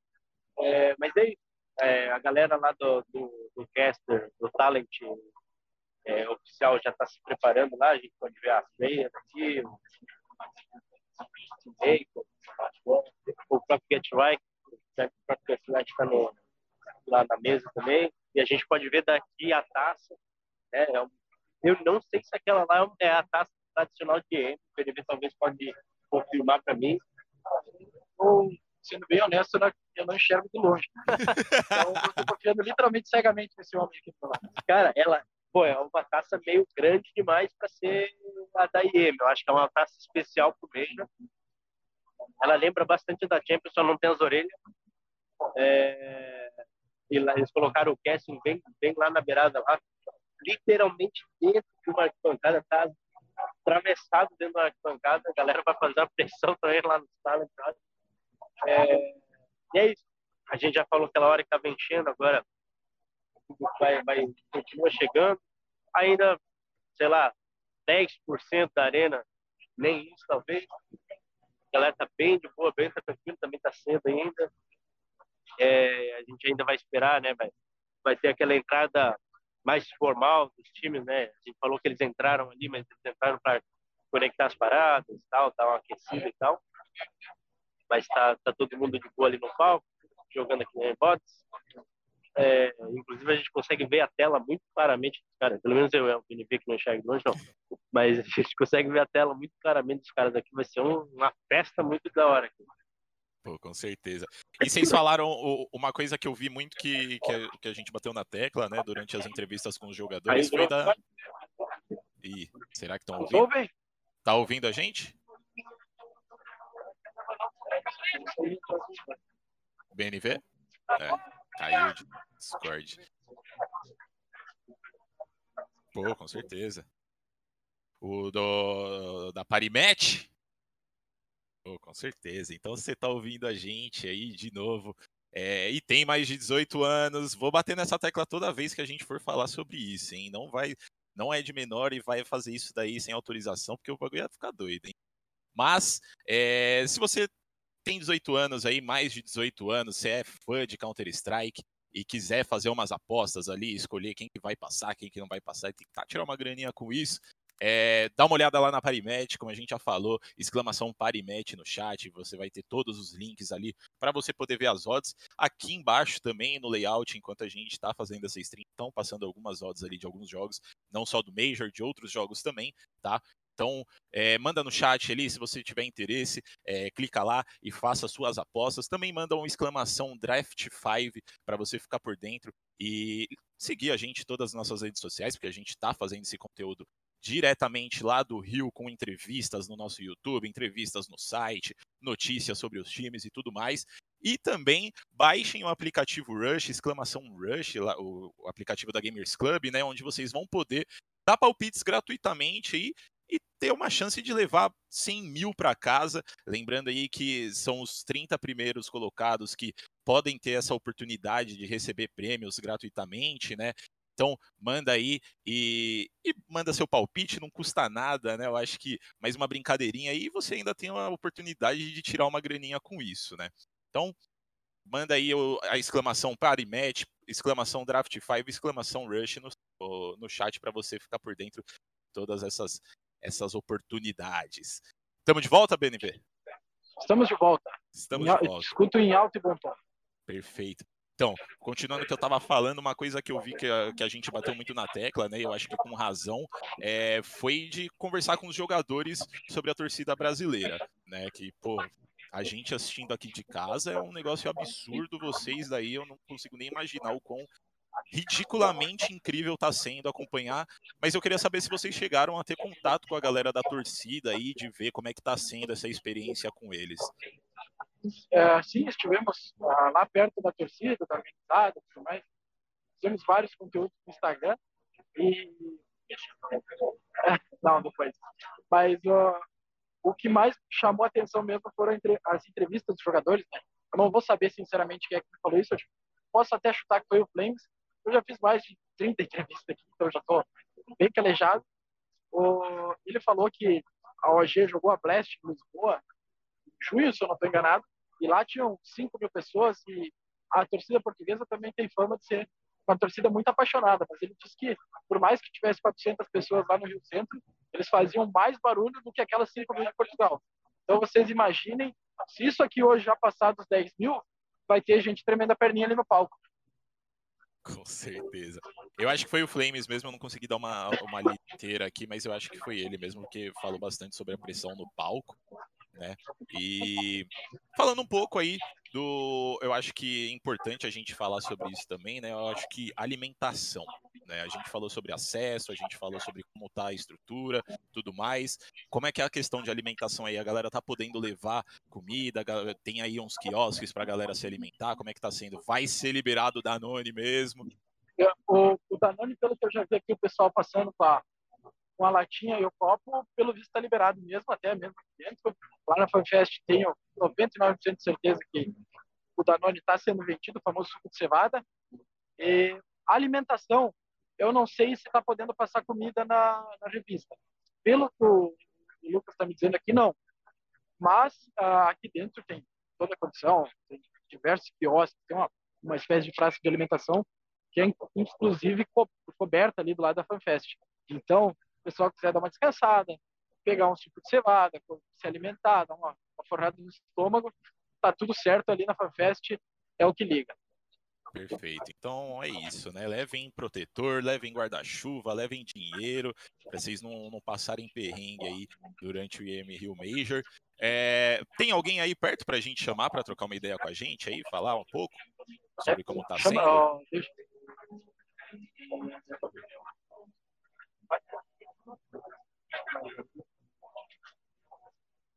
É, mas aí, é, a galera lá do, do, do caster, do Talent é, oficial já está se preparando lá, a gente pode ver as meias aqui, o, o próprio Get Right, o próprio Get Right está lá na mesa também, e a gente pode ver daqui a taça, né, é eu não sei se aquela lá é a taça tradicional de EM, o PDB talvez pode confirmar para mim, ou, sendo bem honesto, eu não enxergo de longe. Então, eu estou confiando literalmente cegamente nesse homem aqui. Cara, ela, pô, é uma taça meio grande demais para ser a da IEM. Eu acho que é uma taça especial pro Major. Ela lembra bastante da Champions, só não tem as orelhas. É... E lá, eles colocaram o casting bem, bem lá na beirada, lá, literalmente dentro de uma arquibancada, tá atravessado dentro da arquibancada. A galera vai fazer a pressão também lá no sala. É... E é isso. A gente já falou aquela hora que estava enchendo, agora vai, vai continua chegando. Ainda, sei lá, 10% da arena, nem isso talvez. A galera tá bem de boa, bem tranquilo, também tá cedo ainda. É, a gente ainda vai esperar, né? Vai, vai ter aquela entrada mais formal dos times, né? A gente falou que eles entraram ali, mas eles entraram para conectar as paradas, tal, tá aquecido e tal. Mas tá, tá todo mundo de boa ali no palco, jogando aqui no bots. É, inclusive a gente consegue ver a tela muito claramente dos caras. Pelo menos eu, é o Vini que não enxerga de longe, não. Mas a gente consegue ver a tela muito claramente dos caras aqui. Vai ser um, uma festa muito da hora aqui. Pô, com certeza. E vocês falaram uma coisa que eu vi muito que, que, a, gente bateu na tecla, né, durante as entrevistas com os jogadores, foi da. Ih, será que estão ouvindo? Tá ouvindo a gente? BNV? É. Caiu de Discord. Pô, com certeza. O do, da Parimet? Pô, com certeza. Então você tá ouvindo a gente aí de novo. É, e tem mais de 18 anos. Vou bater nessa tecla toda vez que a gente for falar sobre isso, hein? Não vai, não é de menor e vai fazer isso daí sem autorização, porque o bagulho ia ficar doido, hein? Mas, é, se você tem 18 anos aí, mais de 18 anos, você é fã de Counter-Strike e quiser fazer umas apostas ali, escolher quem que vai passar, quem que não vai passar, e tentar tirar uma graninha com isso, É, dá uma olhada lá na Parimet, como a gente já falou, exclamação Parimet no chat, você vai ter todos os links ali para você poder ver as odds. Aqui embaixo também no layout, enquanto a gente está fazendo essa stream, estão passando algumas odds ali de alguns jogos, não só do Major, de outros jogos também, tá? Então, é, manda no chat ali se você tiver interesse, é, clica lá e faça suas apostas. Também manda uma exclamação Draft 5 para você ficar por dentro e seguir a gente em todas as nossas redes sociais, porque a gente está fazendo esse conteúdo diretamente lá do Rio com entrevistas no nosso YouTube, entrevistas no site, notícias sobre os times e tudo mais. E também baixem o aplicativo Rush, exclamação Rush, o, aplicativo da Gamers Club, né, onde vocês vão poder dar palpites gratuitamente e ter uma chance de levar 100 mil para casa. Lembrando aí que são os 30 primeiros colocados que podem ter essa oportunidade de receber prêmios gratuitamente, né? Então, manda aí e, e, manda seu palpite, não custa nada, né? Eu acho que mais uma brincadeirinha aí você ainda tem a oportunidade de tirar uma graninha com isso, né? Então, manda aí a exclamação Parimatch, exclamação Draft 5, exclamação Rush no, no chat para você ficar por dentro de todas essas, essas oportunidades. Estamos de volta, BNB? Estamos de volta. Estamos em, de volta. Escuto em alto e bom tom. Perfeito. Então, continuando o que eu estava falando, uma coisa que eu vi que a, que a, gente bateu muito na tecla, né? Eu acho que com razão, é, foi de conversar com os jogadores sobre a torcida brasileira, né? Que, pô, a gente assistindo aqui de casa é um negócio absurdo. Vocês daí eu não consigo nem imaginar o quão ridiculamente incrível está sendo acompanhar. Mas eu queria saber se vocês chegaram a ter contato com a galera da torcida aí, de ver como é que está sendo essa experiência com eles. É, sim, estivemos ah, lá perto da torcida, da organizada, tudo mais. Fizemos vários conteúdos no Instagram e não, depois. Mas uh, o que mais chamou a atenção mesmo foram as entrevistas dos jogadores. Né? Eu não vou saber sinceramente quem é que falou isso. Posso até chutar que foi o Flames. Eu já fiz mais de 30 entrevistas aqui, então já estou bem calejado. O, ele falou que a OG jogou a Blast em Lisboa em junho, se eu não estou enganado, e lá tinham 5 mil pessoas e a torcida portuguesa também tem fama de ser uma torcida muito apaixonada, mas ele disse que por mais que tivesse 400 pessoas lá no Rio Centro, eles faziam mais barulho do que aquelas 5 mil de Portugal. Então vocês imaginem, se isso aqui hoje já passar dos 10 mil, vai ter gente tremenda perninha ali no palco. Com certeza. Eu acho que foi o Flames mesmo, eu não consegui dar uma, uma inteira aqui, mas eu acho que foi ele mesmo, que falou bastante sobre a pressão no palco né? E falando um pouco aí do, eu acho que é importante a gente falar sobre isso também, né? Eu acho que alimentação, né? A gente falou sobre acesso, a gente falou sobre como tá a estrutura, tudo mais. Como é que é a questão de alimentação aí? A galera tá podendo levar comida, tem aí uns quiosques pra galera se alimentar, como é que tá sendo? Vai ser liberado o Danone mesmo? O, o Danone, pelo que eu já vi aqui, o pessoal passando com a, com a latinha e o copo, pelo visto está liberado mesmo, até mesmo dentro. Lá na FanFest tenho 99% de certeza que o Danone está sendo vendido, o famoso suco de cevada. E a alimentação, eu não sei se está podendo passar comida na, na, revista. Pelo que o Lucas está me dizendo aqui, não. Mas ah, aqui dentro tem toda a condição, tem diversos quiosques, tem uma, uma espécie de praça de alimentação que é inclusive co coberta ali do lado da FanFest. Então, o pessoal quiser dar uma descansada, pegar um tipo de cevada, se alimentar, dar uma, uma forrada no estômago, tá tudo certo ali na FanFest, é o que liga. Perfeito. Então é isso, né? Levem protetor, levem guarda-chuva, levem dinheiro, para vocês não, não passarem perrengue aí durante o IM Rio Major. É, tem alguém aí perto para a gente chamar para trocar uma ideia com a gente aí, falar um pouco sobre como está sendo?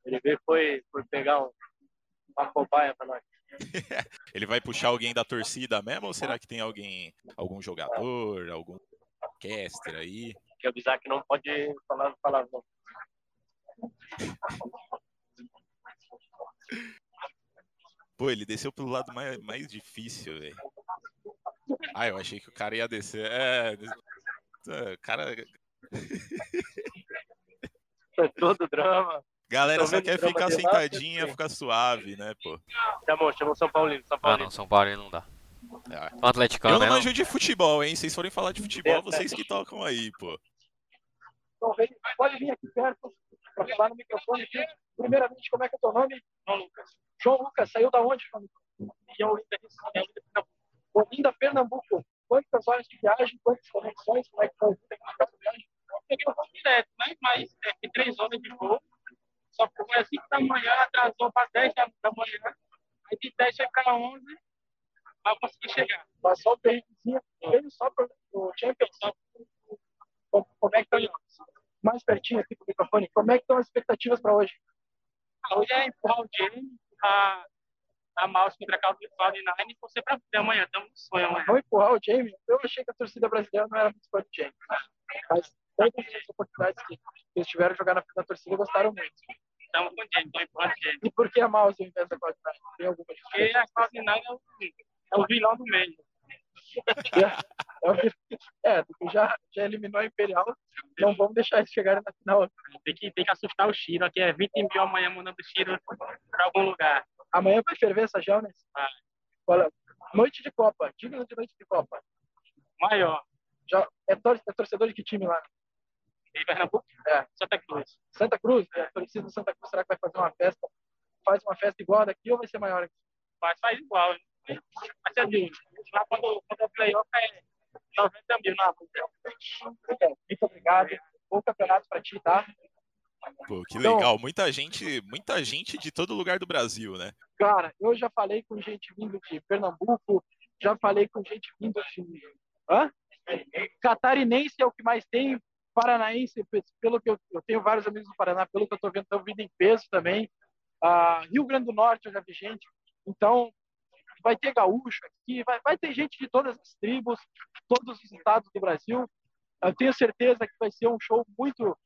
Ele veio foi, foi pegar um, uma cobaia para nós. Ele vai puxar alguém da torcida mesmo ou será que tem alguém, algum jogador, algum caster aí? Quer avisar que não pode falar palavrão. Pô, ele desceu pelo lado mais, mais difícil, velho. Ah, eu achei que o cara ia descer. É, é cara. É todo drama. Galera só quer ficar sentadinha, ficar suave, né, pô? Chamou, chamou São Paulino, São Paulino. Ah, não, São Paulo não dá. É. O Atlético Eu não manjo de futebol, hein? Vocês forem falar de futebol, vocês que tocam aí, pô. Então, pode vir aqui perto para falar no microfone aqui. Primeiramente, como é que é o teu nome? João Lucas. João Lucas, saiu da onde, João Lucas? De Olinda, Pernambuco. Olinda, Pernambuco. Quantas horas de viagem, quantas conexõões, como é que foi a viagem? peguei o voo direto, né? Mas é, tem três horas de voo. Só que foi às 5 da manhã, atrasou para 10 da, da manhã. Aí de 10 foi para 11, mas eu consegui chegar. Passou o perrenguezinho, veio só para o Champions. Como, como é que estão, mais pertinho aqui do microfone, como é que estão as expectativas para hoje? Ah, Hoje é empurrar o Jamie, a, a mouse contra a Cloud9 e você para amanhã. Estamos no sonho amanhã. Não empurrar o Jamie, eu achei que a torcida brasileira não era muito fã do Jamie. Mas todas as oportunidades que eles tiveram de jogar na frente da torcida gostaram muito. Estamos com empurrando o Jamie. E por que a mouse ao invés da Cloud9? Tem alguma Porque a Cloud9 é o, é o vilão do meio. É, que- é, porque já, já eliminou a Imperial, não vamos deixar eles chegarem na final. Tem que, tem que assustar o Shiro. Aqui é 20 mil amanhã mandando o Shiro para algum lugar. Amanhã vai ferver essa Jones. Vai. Olha, noite de Copa, digno de noite de Copa. Maior. Já, é, tor é torcedor de que time lá? Em Pernambuco? É. Santa Cruz. Santa Cruz? É, a torcida do Santa Cruz, será que vai fazer uma festa? Faz uma festa igual a daqui ou vai ser maior? Faz, faz igual. né? Vai ser de lá quando, quando o playoff é 90 mil na rua. É, muito obrigado. Bom campeonato para ti, tá? Pô, que Então- legal. Muita gente, muita gente de todo lugar do Brasil, né? Cara, eu já falei com gente vindo de Pernambuco, já falei com gente vindo de. Hã? Catarinense é o que mais tem, paranaense, pe- pelo que eu, eu tenho vários amigos do Paraná, pelo que eu tô vendo, estão vindo em peso também. Ah, Rio Grande do Norte eu já vi gente. Então, vai ter gaúcho aqui, vai, vai ter gente de todas as tribos, todos os estados do Brasil. Eu tenho certeza que vai ser um show muito.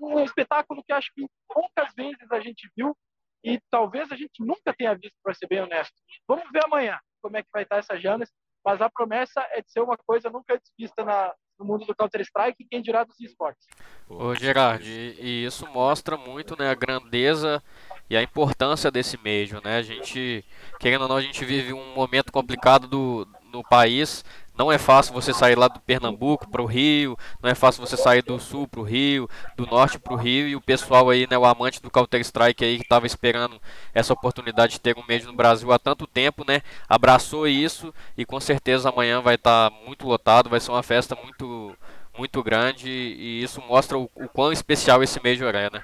um espetáculo que acho que poucas vezes a gente viu e talvez a gente nunca tenha visto, para ser bem honesto. Vamos ver amanhã como é que vai estar essa Janes, mas a promessa é de ser uma coisa nunca vista na, no mundo do Counter-Strike e quem dirá dos esportes. Ô Gerard, e, isso mostra muito né, a grandeza e a importância desse Major, né? A gente, querendo ou não, a gente vive um momento complicado do, no país. Não é fácil você sair lá do Pernambuco para o Rio, não é fácil você sair do sul para o Rio, do norte para o Rio e o pessoal aí, né, o amante do Counter Strike aí que estava esperando essa oportunidade de ter um Major no Brasil há tanto tempo, né? Abraçou isso e com certeza amanhã vai estar muito lotado, vai ser uma festa muito muito grande e isso mostra o, o quão especial esse Major é, né?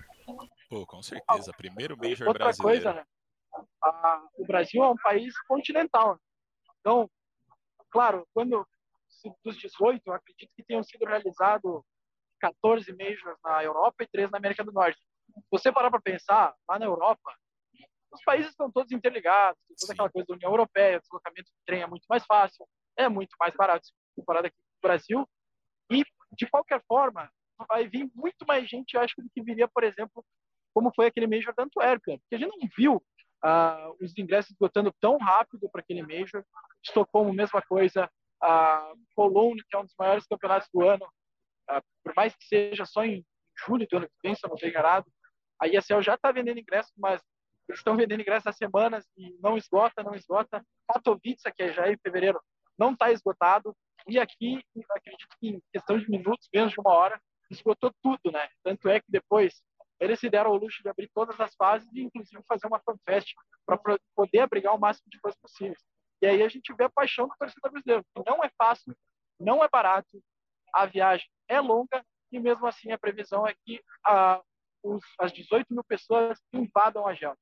Pô, com certeza. Primeiro Major Outra brasileiro. coisa, né? A- o Brasil é um país continental. né? Então, claro, quando dos 18, eu acredito que tenham sido realizados 14 majors na Europa e 3 na América do Norte. Se você parar para pensar, lá na Europa, os países estão todos interligados, toda aquela coisa da União Europeia, o deslocamento de trem é muito mais fácil, é muito mais barato comparado aqui com o Brasil. E, de qualquer forma, vai vir muito mais gente, acho, do que viria, por exemplo, como foi aquele Major da Antuérpia, porque a gente não viu ah, os ingressos esgotando tão rápido para aquele Major. Estocolmo, mesma coisa. A Cologne, que é um dos maiores campeonatos do ano, ah, por mais que seja só em julho do ano que vem, se eu não estou enganado, a ESL já está vendendo ingressos, mas eles estão vendendo ingressos há semanas e não esgota, não esgota. Katowice, que é já em fevereiro, não está esgotado. E aqui, acredito que em questão de minutos, menos de uma hora, esgotou tudo, né? Tanto é que depois eles se deram ao luxo de abrir todas as fases e, inclusive, fazer uma fanfest para poder abrigar o máximo de fãs possíveis. E aí a gente vê a paixão do torcedor brasileiro, que não é fácil, não é barato, a viagem é longa e, mesmo assim, a previsão é que os, as 18 mil pessoas invadam a Geltas.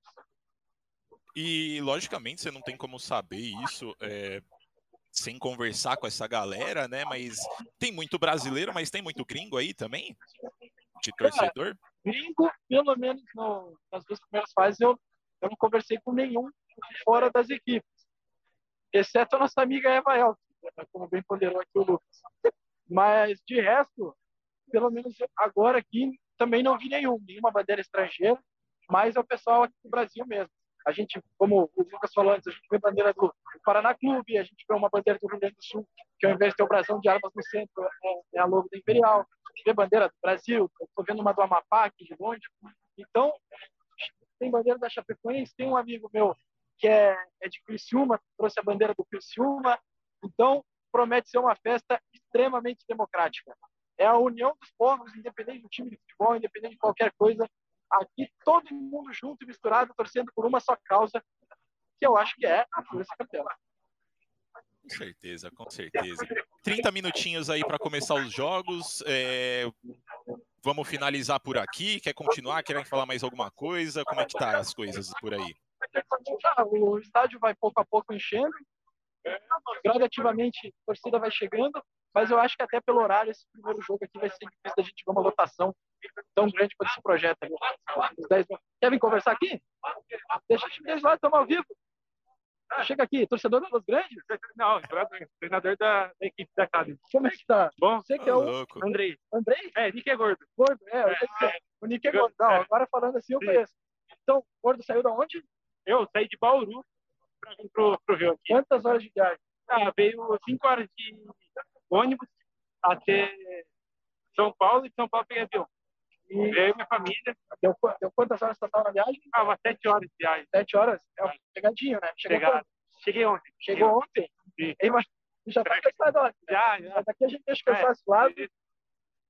E, logicamente, você não tem como saber isso é, sem conversar com essa galera, né? Mas tem muito brasileiro, mas tem muito gringo aí também? De torcedor? Gringo, pelo menos no, nas duas primeiras fases, eu, eu não conversei com nenhum fora das equipes, exceto a nossa amiga Eva Elton, né, como bem ponderou aqui o Lucas. Mas, de resto, pelo menos agora aqui, também não vi nenhum, nenhuma bandeira estrangeira, mas é o pessoal aqui do Brasil mesmo. A gente, como o Lucas falou antes, a gente vê bandeira do Paraná Clube, a gente vê uma bandeira do Rio Grande do Sul, que ao invés de ter o brasão de armas no centro, é, é a logo da Imperial. Vê bandeira do Brasil, estou vendo uma do Amapá aqui de longe. Então, tem bandeira da Chapecoense, tem um amigo meu que é, é de Criciúma, trouxe a bandeira do Criciúma. Então, promete ser uma festa extremamente democrática. é a união dos povos, independente do time de futebol, independente de qualquer coisa. Aqui todo mundo junto e misturado, torcendo por uma só causa, que eu acho que é a Força Campeã. Com certeza, com certeza. 30 minutinhos aí para começar os jogos. é, Vamos finalizar por aqui. Quer continuar? Querem falar mais alguma coisa? Como é que tá as coisas por aí? O estádio vai pouco a pouco enchendo, gradativamente a torcida vai chegando, mas eu acho que até pelo horário esse primeiro jogo aqui vai ser difícil da gente ver uma lotação tão grande quanto esse projeto. aí. Os 10 mil. Querem conversar aqui? Deixa time deles lá, estamos ao vivo. Chega aqui, torcedor dos grandes? Não, treinador da, da equipe da casa. Como é que tá? Bom, Você que é o louco. Andrei. Andrei? É, Nick é gordo. Gordo, é, eu sei que é. o Nick é gordo. Não, agora falando assim eu conheço. Então, Gordo saiu da onde? Eu saí de Bauru pra vir pro, pro Rio aqui. Quantas horas de viagem? Ah, veio 5 horas de ônibus até São Paulo e São Paulo peguei avião. E eu e minha família, Deu, deu quantas horas total na viagem? ah, umas 7 horas de viagem. Sete horas? É um pegadinho, né? Chegou, quando? Cheguei ontem. Chegou ontem? Sim. Ei, mas já tá cansado ontem. Já, já. Mas daqui a gente deixa o cansaço de lado.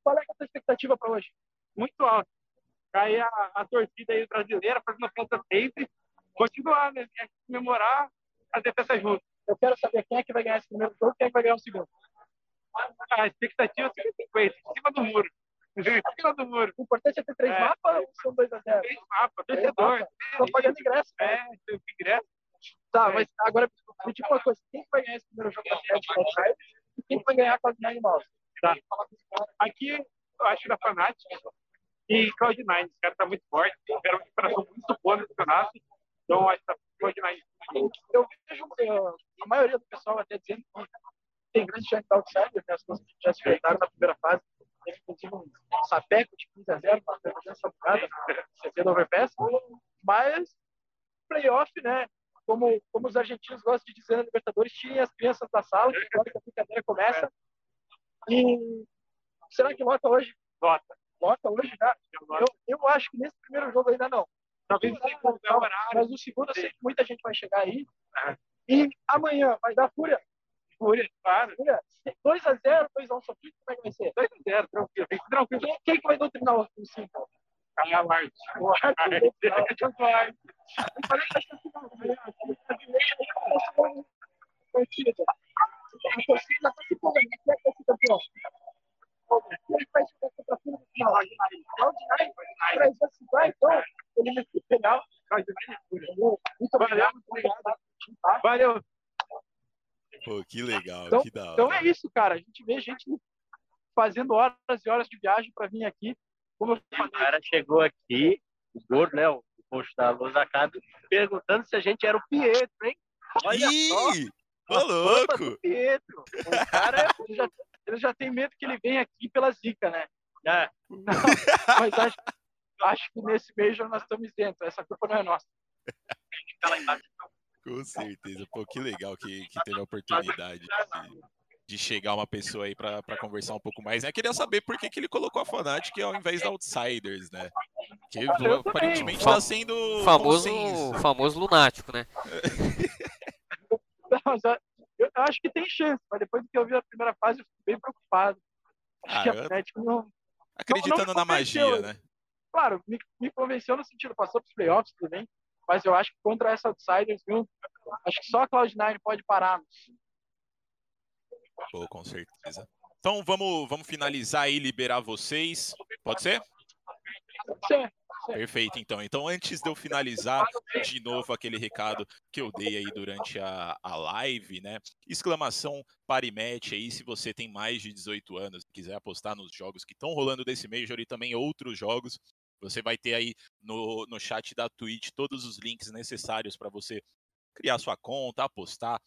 Qual é a tua expectativa para hoje? Muito alto. Aí a, a torcida aí brasileira fazendo festa sempre. Continuar, né? É comemorar, fazer festa junto. Eu quero saber quem é que vai ganhar esse primeiro jogo e quem é que vai ganhar o segundo. A expectativa é 50, em cima do muro. Cima do muro. O importante é ter três É. mapas ou são dois a zero? Tem mapa, torcedor. Estão pagando ingresso. né? É, tem ingresso. Tá, mas agora me diga uma coisa: quem que vai ganhar esse primeiro jogo da Atlético Outside e quem que vai ganhar com as Nine Mouse? Tá. Aqui, eu acho da Fnatic e Cloud9. Esse cara tá muito forte. Tiveram uma recuperação muito boa no campeonato. Então, eu acho que tá Cloud9. Eu vejo uh, a maioria do pessoal até dizendo que tem grande chance de outsider, né? As coisas que já se enfrentaram na primeira fase. Teve, inclusive, um sapeco de 15 a 0 na presença jogada, CT do Overpass. Mas, playoff, né? Como, como os argentinos gostam de dizer na Libertadores, tinha as crianças da sala, que agora que a brincadeira começa. E será que lota hoje? Lota. Lota hoje já? Eu, eu acho que nesse primeiro jogo ainda não. Talvez não horário. Mas no segundo eu sei que muita gente vai chegar aí. E amanhã vai dar fúria. Fúria, claro. Fúria. 2x0, 2x1 sofrido, como é que vai ser? 2x0, tranquilo. Tranquilo. Quem, quem que vai doutrinar o 5? Aí a. O Arthur. Eu falei que ganha. Torcida. A torcida se empolgando. Quem que vai ser campeão? Quem que vai chegar contra a fila no final? Claudinei. Três vezes vai, então. Ele me final. Muito obrigado. Muito obrigado. Valeu. Pô, que legal, Então- que da hora. Então é isso, cara. A gente vê gente fazendo horas e horas de viagem para vir aqui. Como eu O cara chegou aqui, o gordo, né? O posto da Luz Acado, perguntando se a gente era o Pietro, hein? Olha só, Ih, ô a fama louco! Pietro. o cara ele já, ele já tem medo que ele venha aqui pela zica, né? É, Mas acho, acho que nesse Major nós estamos dentro. Essa culpa não é nossa. fica lá embaixo. Com certeza. Pô, que legal que, que teve a oportunidade de, de chegar uma pessoa aí pra, pra conversar um pouco mais. Né? Queria saber por que, que ele colocou a Fnatic ao invés da Outsiders, né? Que Eu aparentemente Fa- tá sendo Famoso, consenso. famoso lunático, né? Não, eu, eu acho que tem chance, mas depois do que eu vi a primeira fase, eu fiquei bem preocupado. Acho Ah, que a eu- Atlético não. Acreditando não na magia, né? Claro, me, me convenceu no sentido, passou para os playoffs também, mas eu acho que contra essa Outsiders, viu? Acho que só a Cloud9 pode parar. Pô, com certeza. Então vamos, vamos finalizar e liberar vocês. Pode ser? Sim. Perfeito, então. Então, antes de eu finalizar, de novo aquele recado que eu dei aí durante a, a live, né? Exclamação Parimatch aí, se você tem mais de 18 anos e quiser apostar nos jogos que estão rolando desse Major e também outros jogos, você vai ter aí no, no chat da Twitch todos os links necessários para você criar sua conta, apostar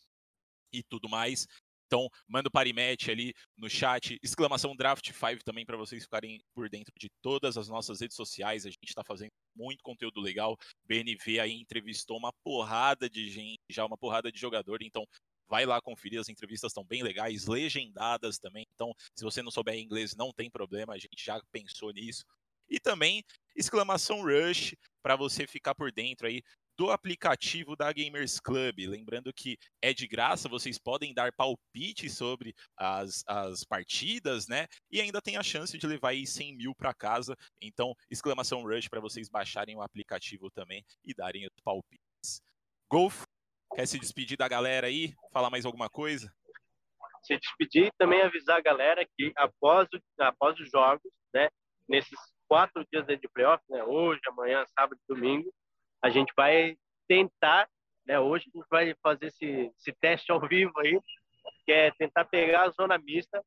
e tudo mais. Então, manda o Parimatch ali no chat, exclamação Draft 5 também para vocês ficarem por dentro de todas as nossas redes sociais. A gente está fazendo muito conteúdo legal. BNV aí entrevistou uma porrada de gente, já uma porrada de jogador, então vai lá conferir, as entrevistas estão bem legais, legendadas também. Então, se você não souber inglês, não tem problema, a gente já pensou nisso. E também exclamação Rush para você ficar por dentro aí do aplicativo da Gamers Club. Lembrando que é de graça, vocês podem dar palpite sobre as, as partidas, né? E ainda tem a chance de levar aí 100 mil para casa. Então, exclamação Rush para vocês baixarem o aplicativo também e darem os palpites. Golf, quer se despedir da galera aí? Falar mais alguma coisa? Se despedir e também avisar a galera que após, o, após os jogos, né? Nesses quatro dias de playoff, né? Hoje, amanhã, sábado e domingo, a gente vai tentar, né? Hoje a gente vai fazer esse, esse teste ao vivo aí, que é tentar pegar a zona mista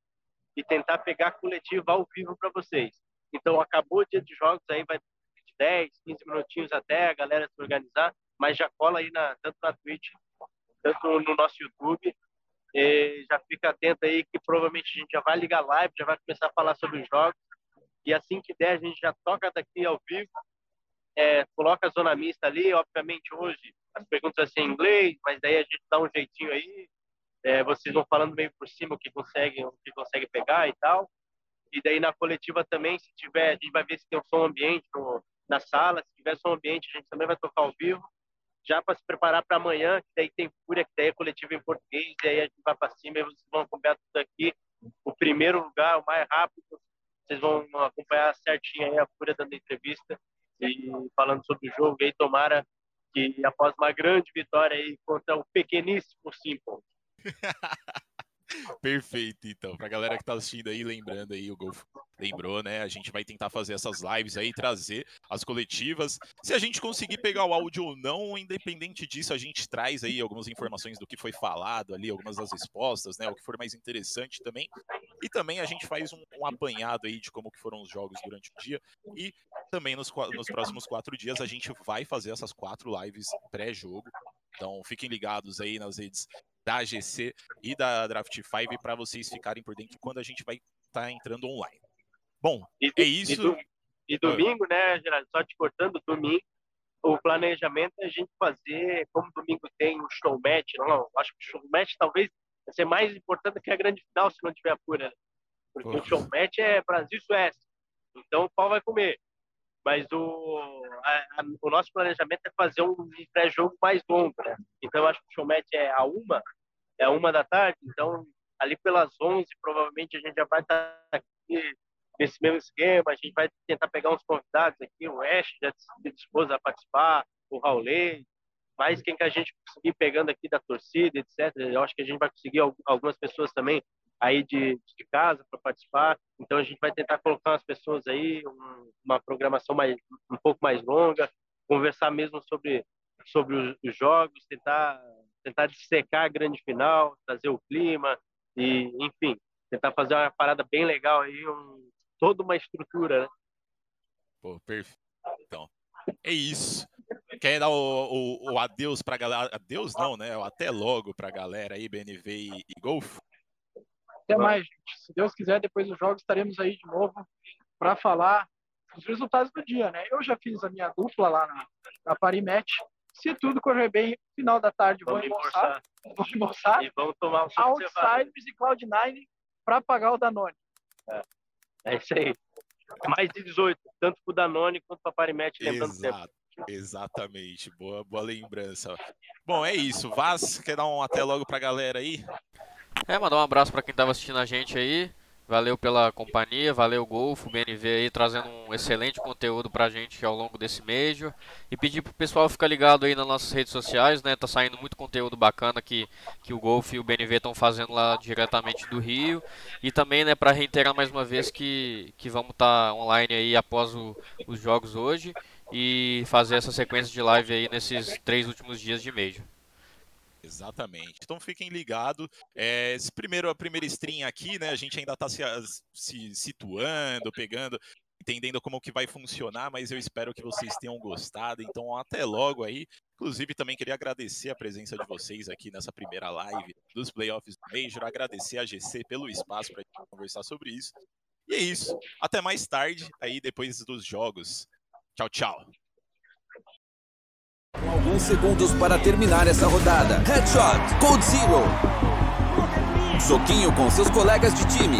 e tentar pegar a coletiva ao vivo para vocês. Então, acabou o dia de jogos, aí vai de 10, 15 minutinhos até a galera se organizar, mas já cola aí na, tanto na Twitch, tanto no nosso YouTube. Já fica atento aí que provavelmente a gente já vai ligar live, já vai começar a falar sobre os jogos. E assim que der, a gente já toca daqui ao vivo é, coloca a zona mista ali. Obviamente, hoje as perguntas assim em inglês, mas daí a gente dá um jeitinho aí. É, vocês vão falando meio por cima o que conseguem, o que consegue pegar e tal. E daí na coletiva também, se tiver, a gente vai ver se tem um som ambiente no, na sala. Se tiver som ambiente, a gente também vai tocar ao vivo. Já para se preparar para amanhã, que daí tem Fúria, que daí é coletiva em português, e aí a gente vai para cima e vocês vão acompanhar tudo aqui. O primeiro lugar, o mais rápido, vocês vão acompanhar certinho aí a Fúria dando entrevista e falando sobre o jogo. E aí, tomara que após uma grande vitória aí contra o pequeníssimo Simple. Perfeito, então. Pra galera que tá assistindo aí, lembrando aí, o Golf lembrou, né? A gente vai tentar fazer essas lives aí, trazer as coletivas. Se a gente conseguir pegar o áudio ou não, independente disso, a gente traz aí algumas informações do que foi falado ali, algumas das respostas, né? O que for mais interessante também. E também a gente faz um, um apanhado aí de como que foram os jogos durante o dia. E também nos, nos próximos quatro dias a gente vai fazer essas quatro lives pré-jogo. Então fiquem ligados aí nas redes da AGC e da Draft 5 para vocês ficarem por dentro quando a gente vai estar tá entrando online. Bom, e, é isso. E, do, e domingo, né, Gerardo, só te cortando, domingo, o planejamento é a gente fazer, como domingo tem o show match, não, não acho que o show match talvez vai ser mais importante que a grande final se não tiver a pura, né? Porque o show match é Brasil e Suécia, então o pau vai comer. Mas o, a, a, o nosso planejamento é fazer um pré-jogo mais longo, né? Então, eu acho que o show match é a uma, é a uma da tarde. Então, ali pelas 11, provavelmente a gente já vai estar aqui nesse mesmo esquema. A gente vai tentar pegar uns convidados aqui. O Ash já se dispôs a participar, o Raulê, mais quem que a gente conseguir pegando aqui da torcida, etc. Eu acho que a gente vai conseguir algumas pessoas também aí de, de casa para participar. Então a gente vai tentar colocar umas pessoas aí, um, uma programação mais um pouco mais longa, conversar mesmo sobre sobre os, os, jogos, tentar tentar dissecar a grande final, trazer o clima e enfim, tentar fazer uma parada bem legal aí, um, toda uma estrutura, né? Pô, perfeito. Então, é isso. Quer dar o, o, o adeus pra galera? Adeus não, né? Até logo pra galera aí, BNV e, e Golfo. Até mais, gente. Se Deus quiser, depois dos jogos estaremos aí de novo para falar dos resultados do dia, né? Eu já fiz a minha dupla lá na, na Parimatch. Se tudo correr bem, final da tarde vou almoçar, vou almoçar. E vamos tomar um Outsiders e Cloud9 para pagar o Danone. É. é isso aí. Mais de 18, tanto para o Danone quanto para a Parimatch, lembrando Exato. sempre. Exatamente, boa, boa lembrança. Bom, é isso. Vaz, quer dar um até logo pra galera aí? É, mandar um abraço para quem estava assistindo a gente aí. Valeu pela companhia, valeu Golfo, BNV aí trazendo um excelente conteúdo pra gente ao longo desse mês. E pedir pro pessoal ficar ligado aí nas nossas redes sociais, né? Tá saindo muito conteúdo bacana que, que o Golf e o BNV estão fazendo lá diretamente do Rio. E também, né, para reiterar mais uma vez que, que vamos estar tá online aí após o, os jogos hoje e fazer essa sequência de live aí nesses três últimos dias de mês. Exatamente. Então fiquem ligados. É, primeiro, a primeira stream aqui, né? A gente ainda está se, se situando, pegando, entendendo como que vai funcionar, mas eu espero que vocês tenham gostado. Então até logo aí. Inclusive também queria agradecer a presença de vocês aqui nessa primeira live dos playoffs do Major, agradecer a GC pelo espaço para conversar sobre isso. E é isso. Até mais tarde aí depois dos jogos. Tchau, tchau. Com alguns segundos para terminar essa rodada. Headshot, Code Zero. Soquinho com seus colegas de time.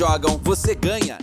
Jogam, você ganha.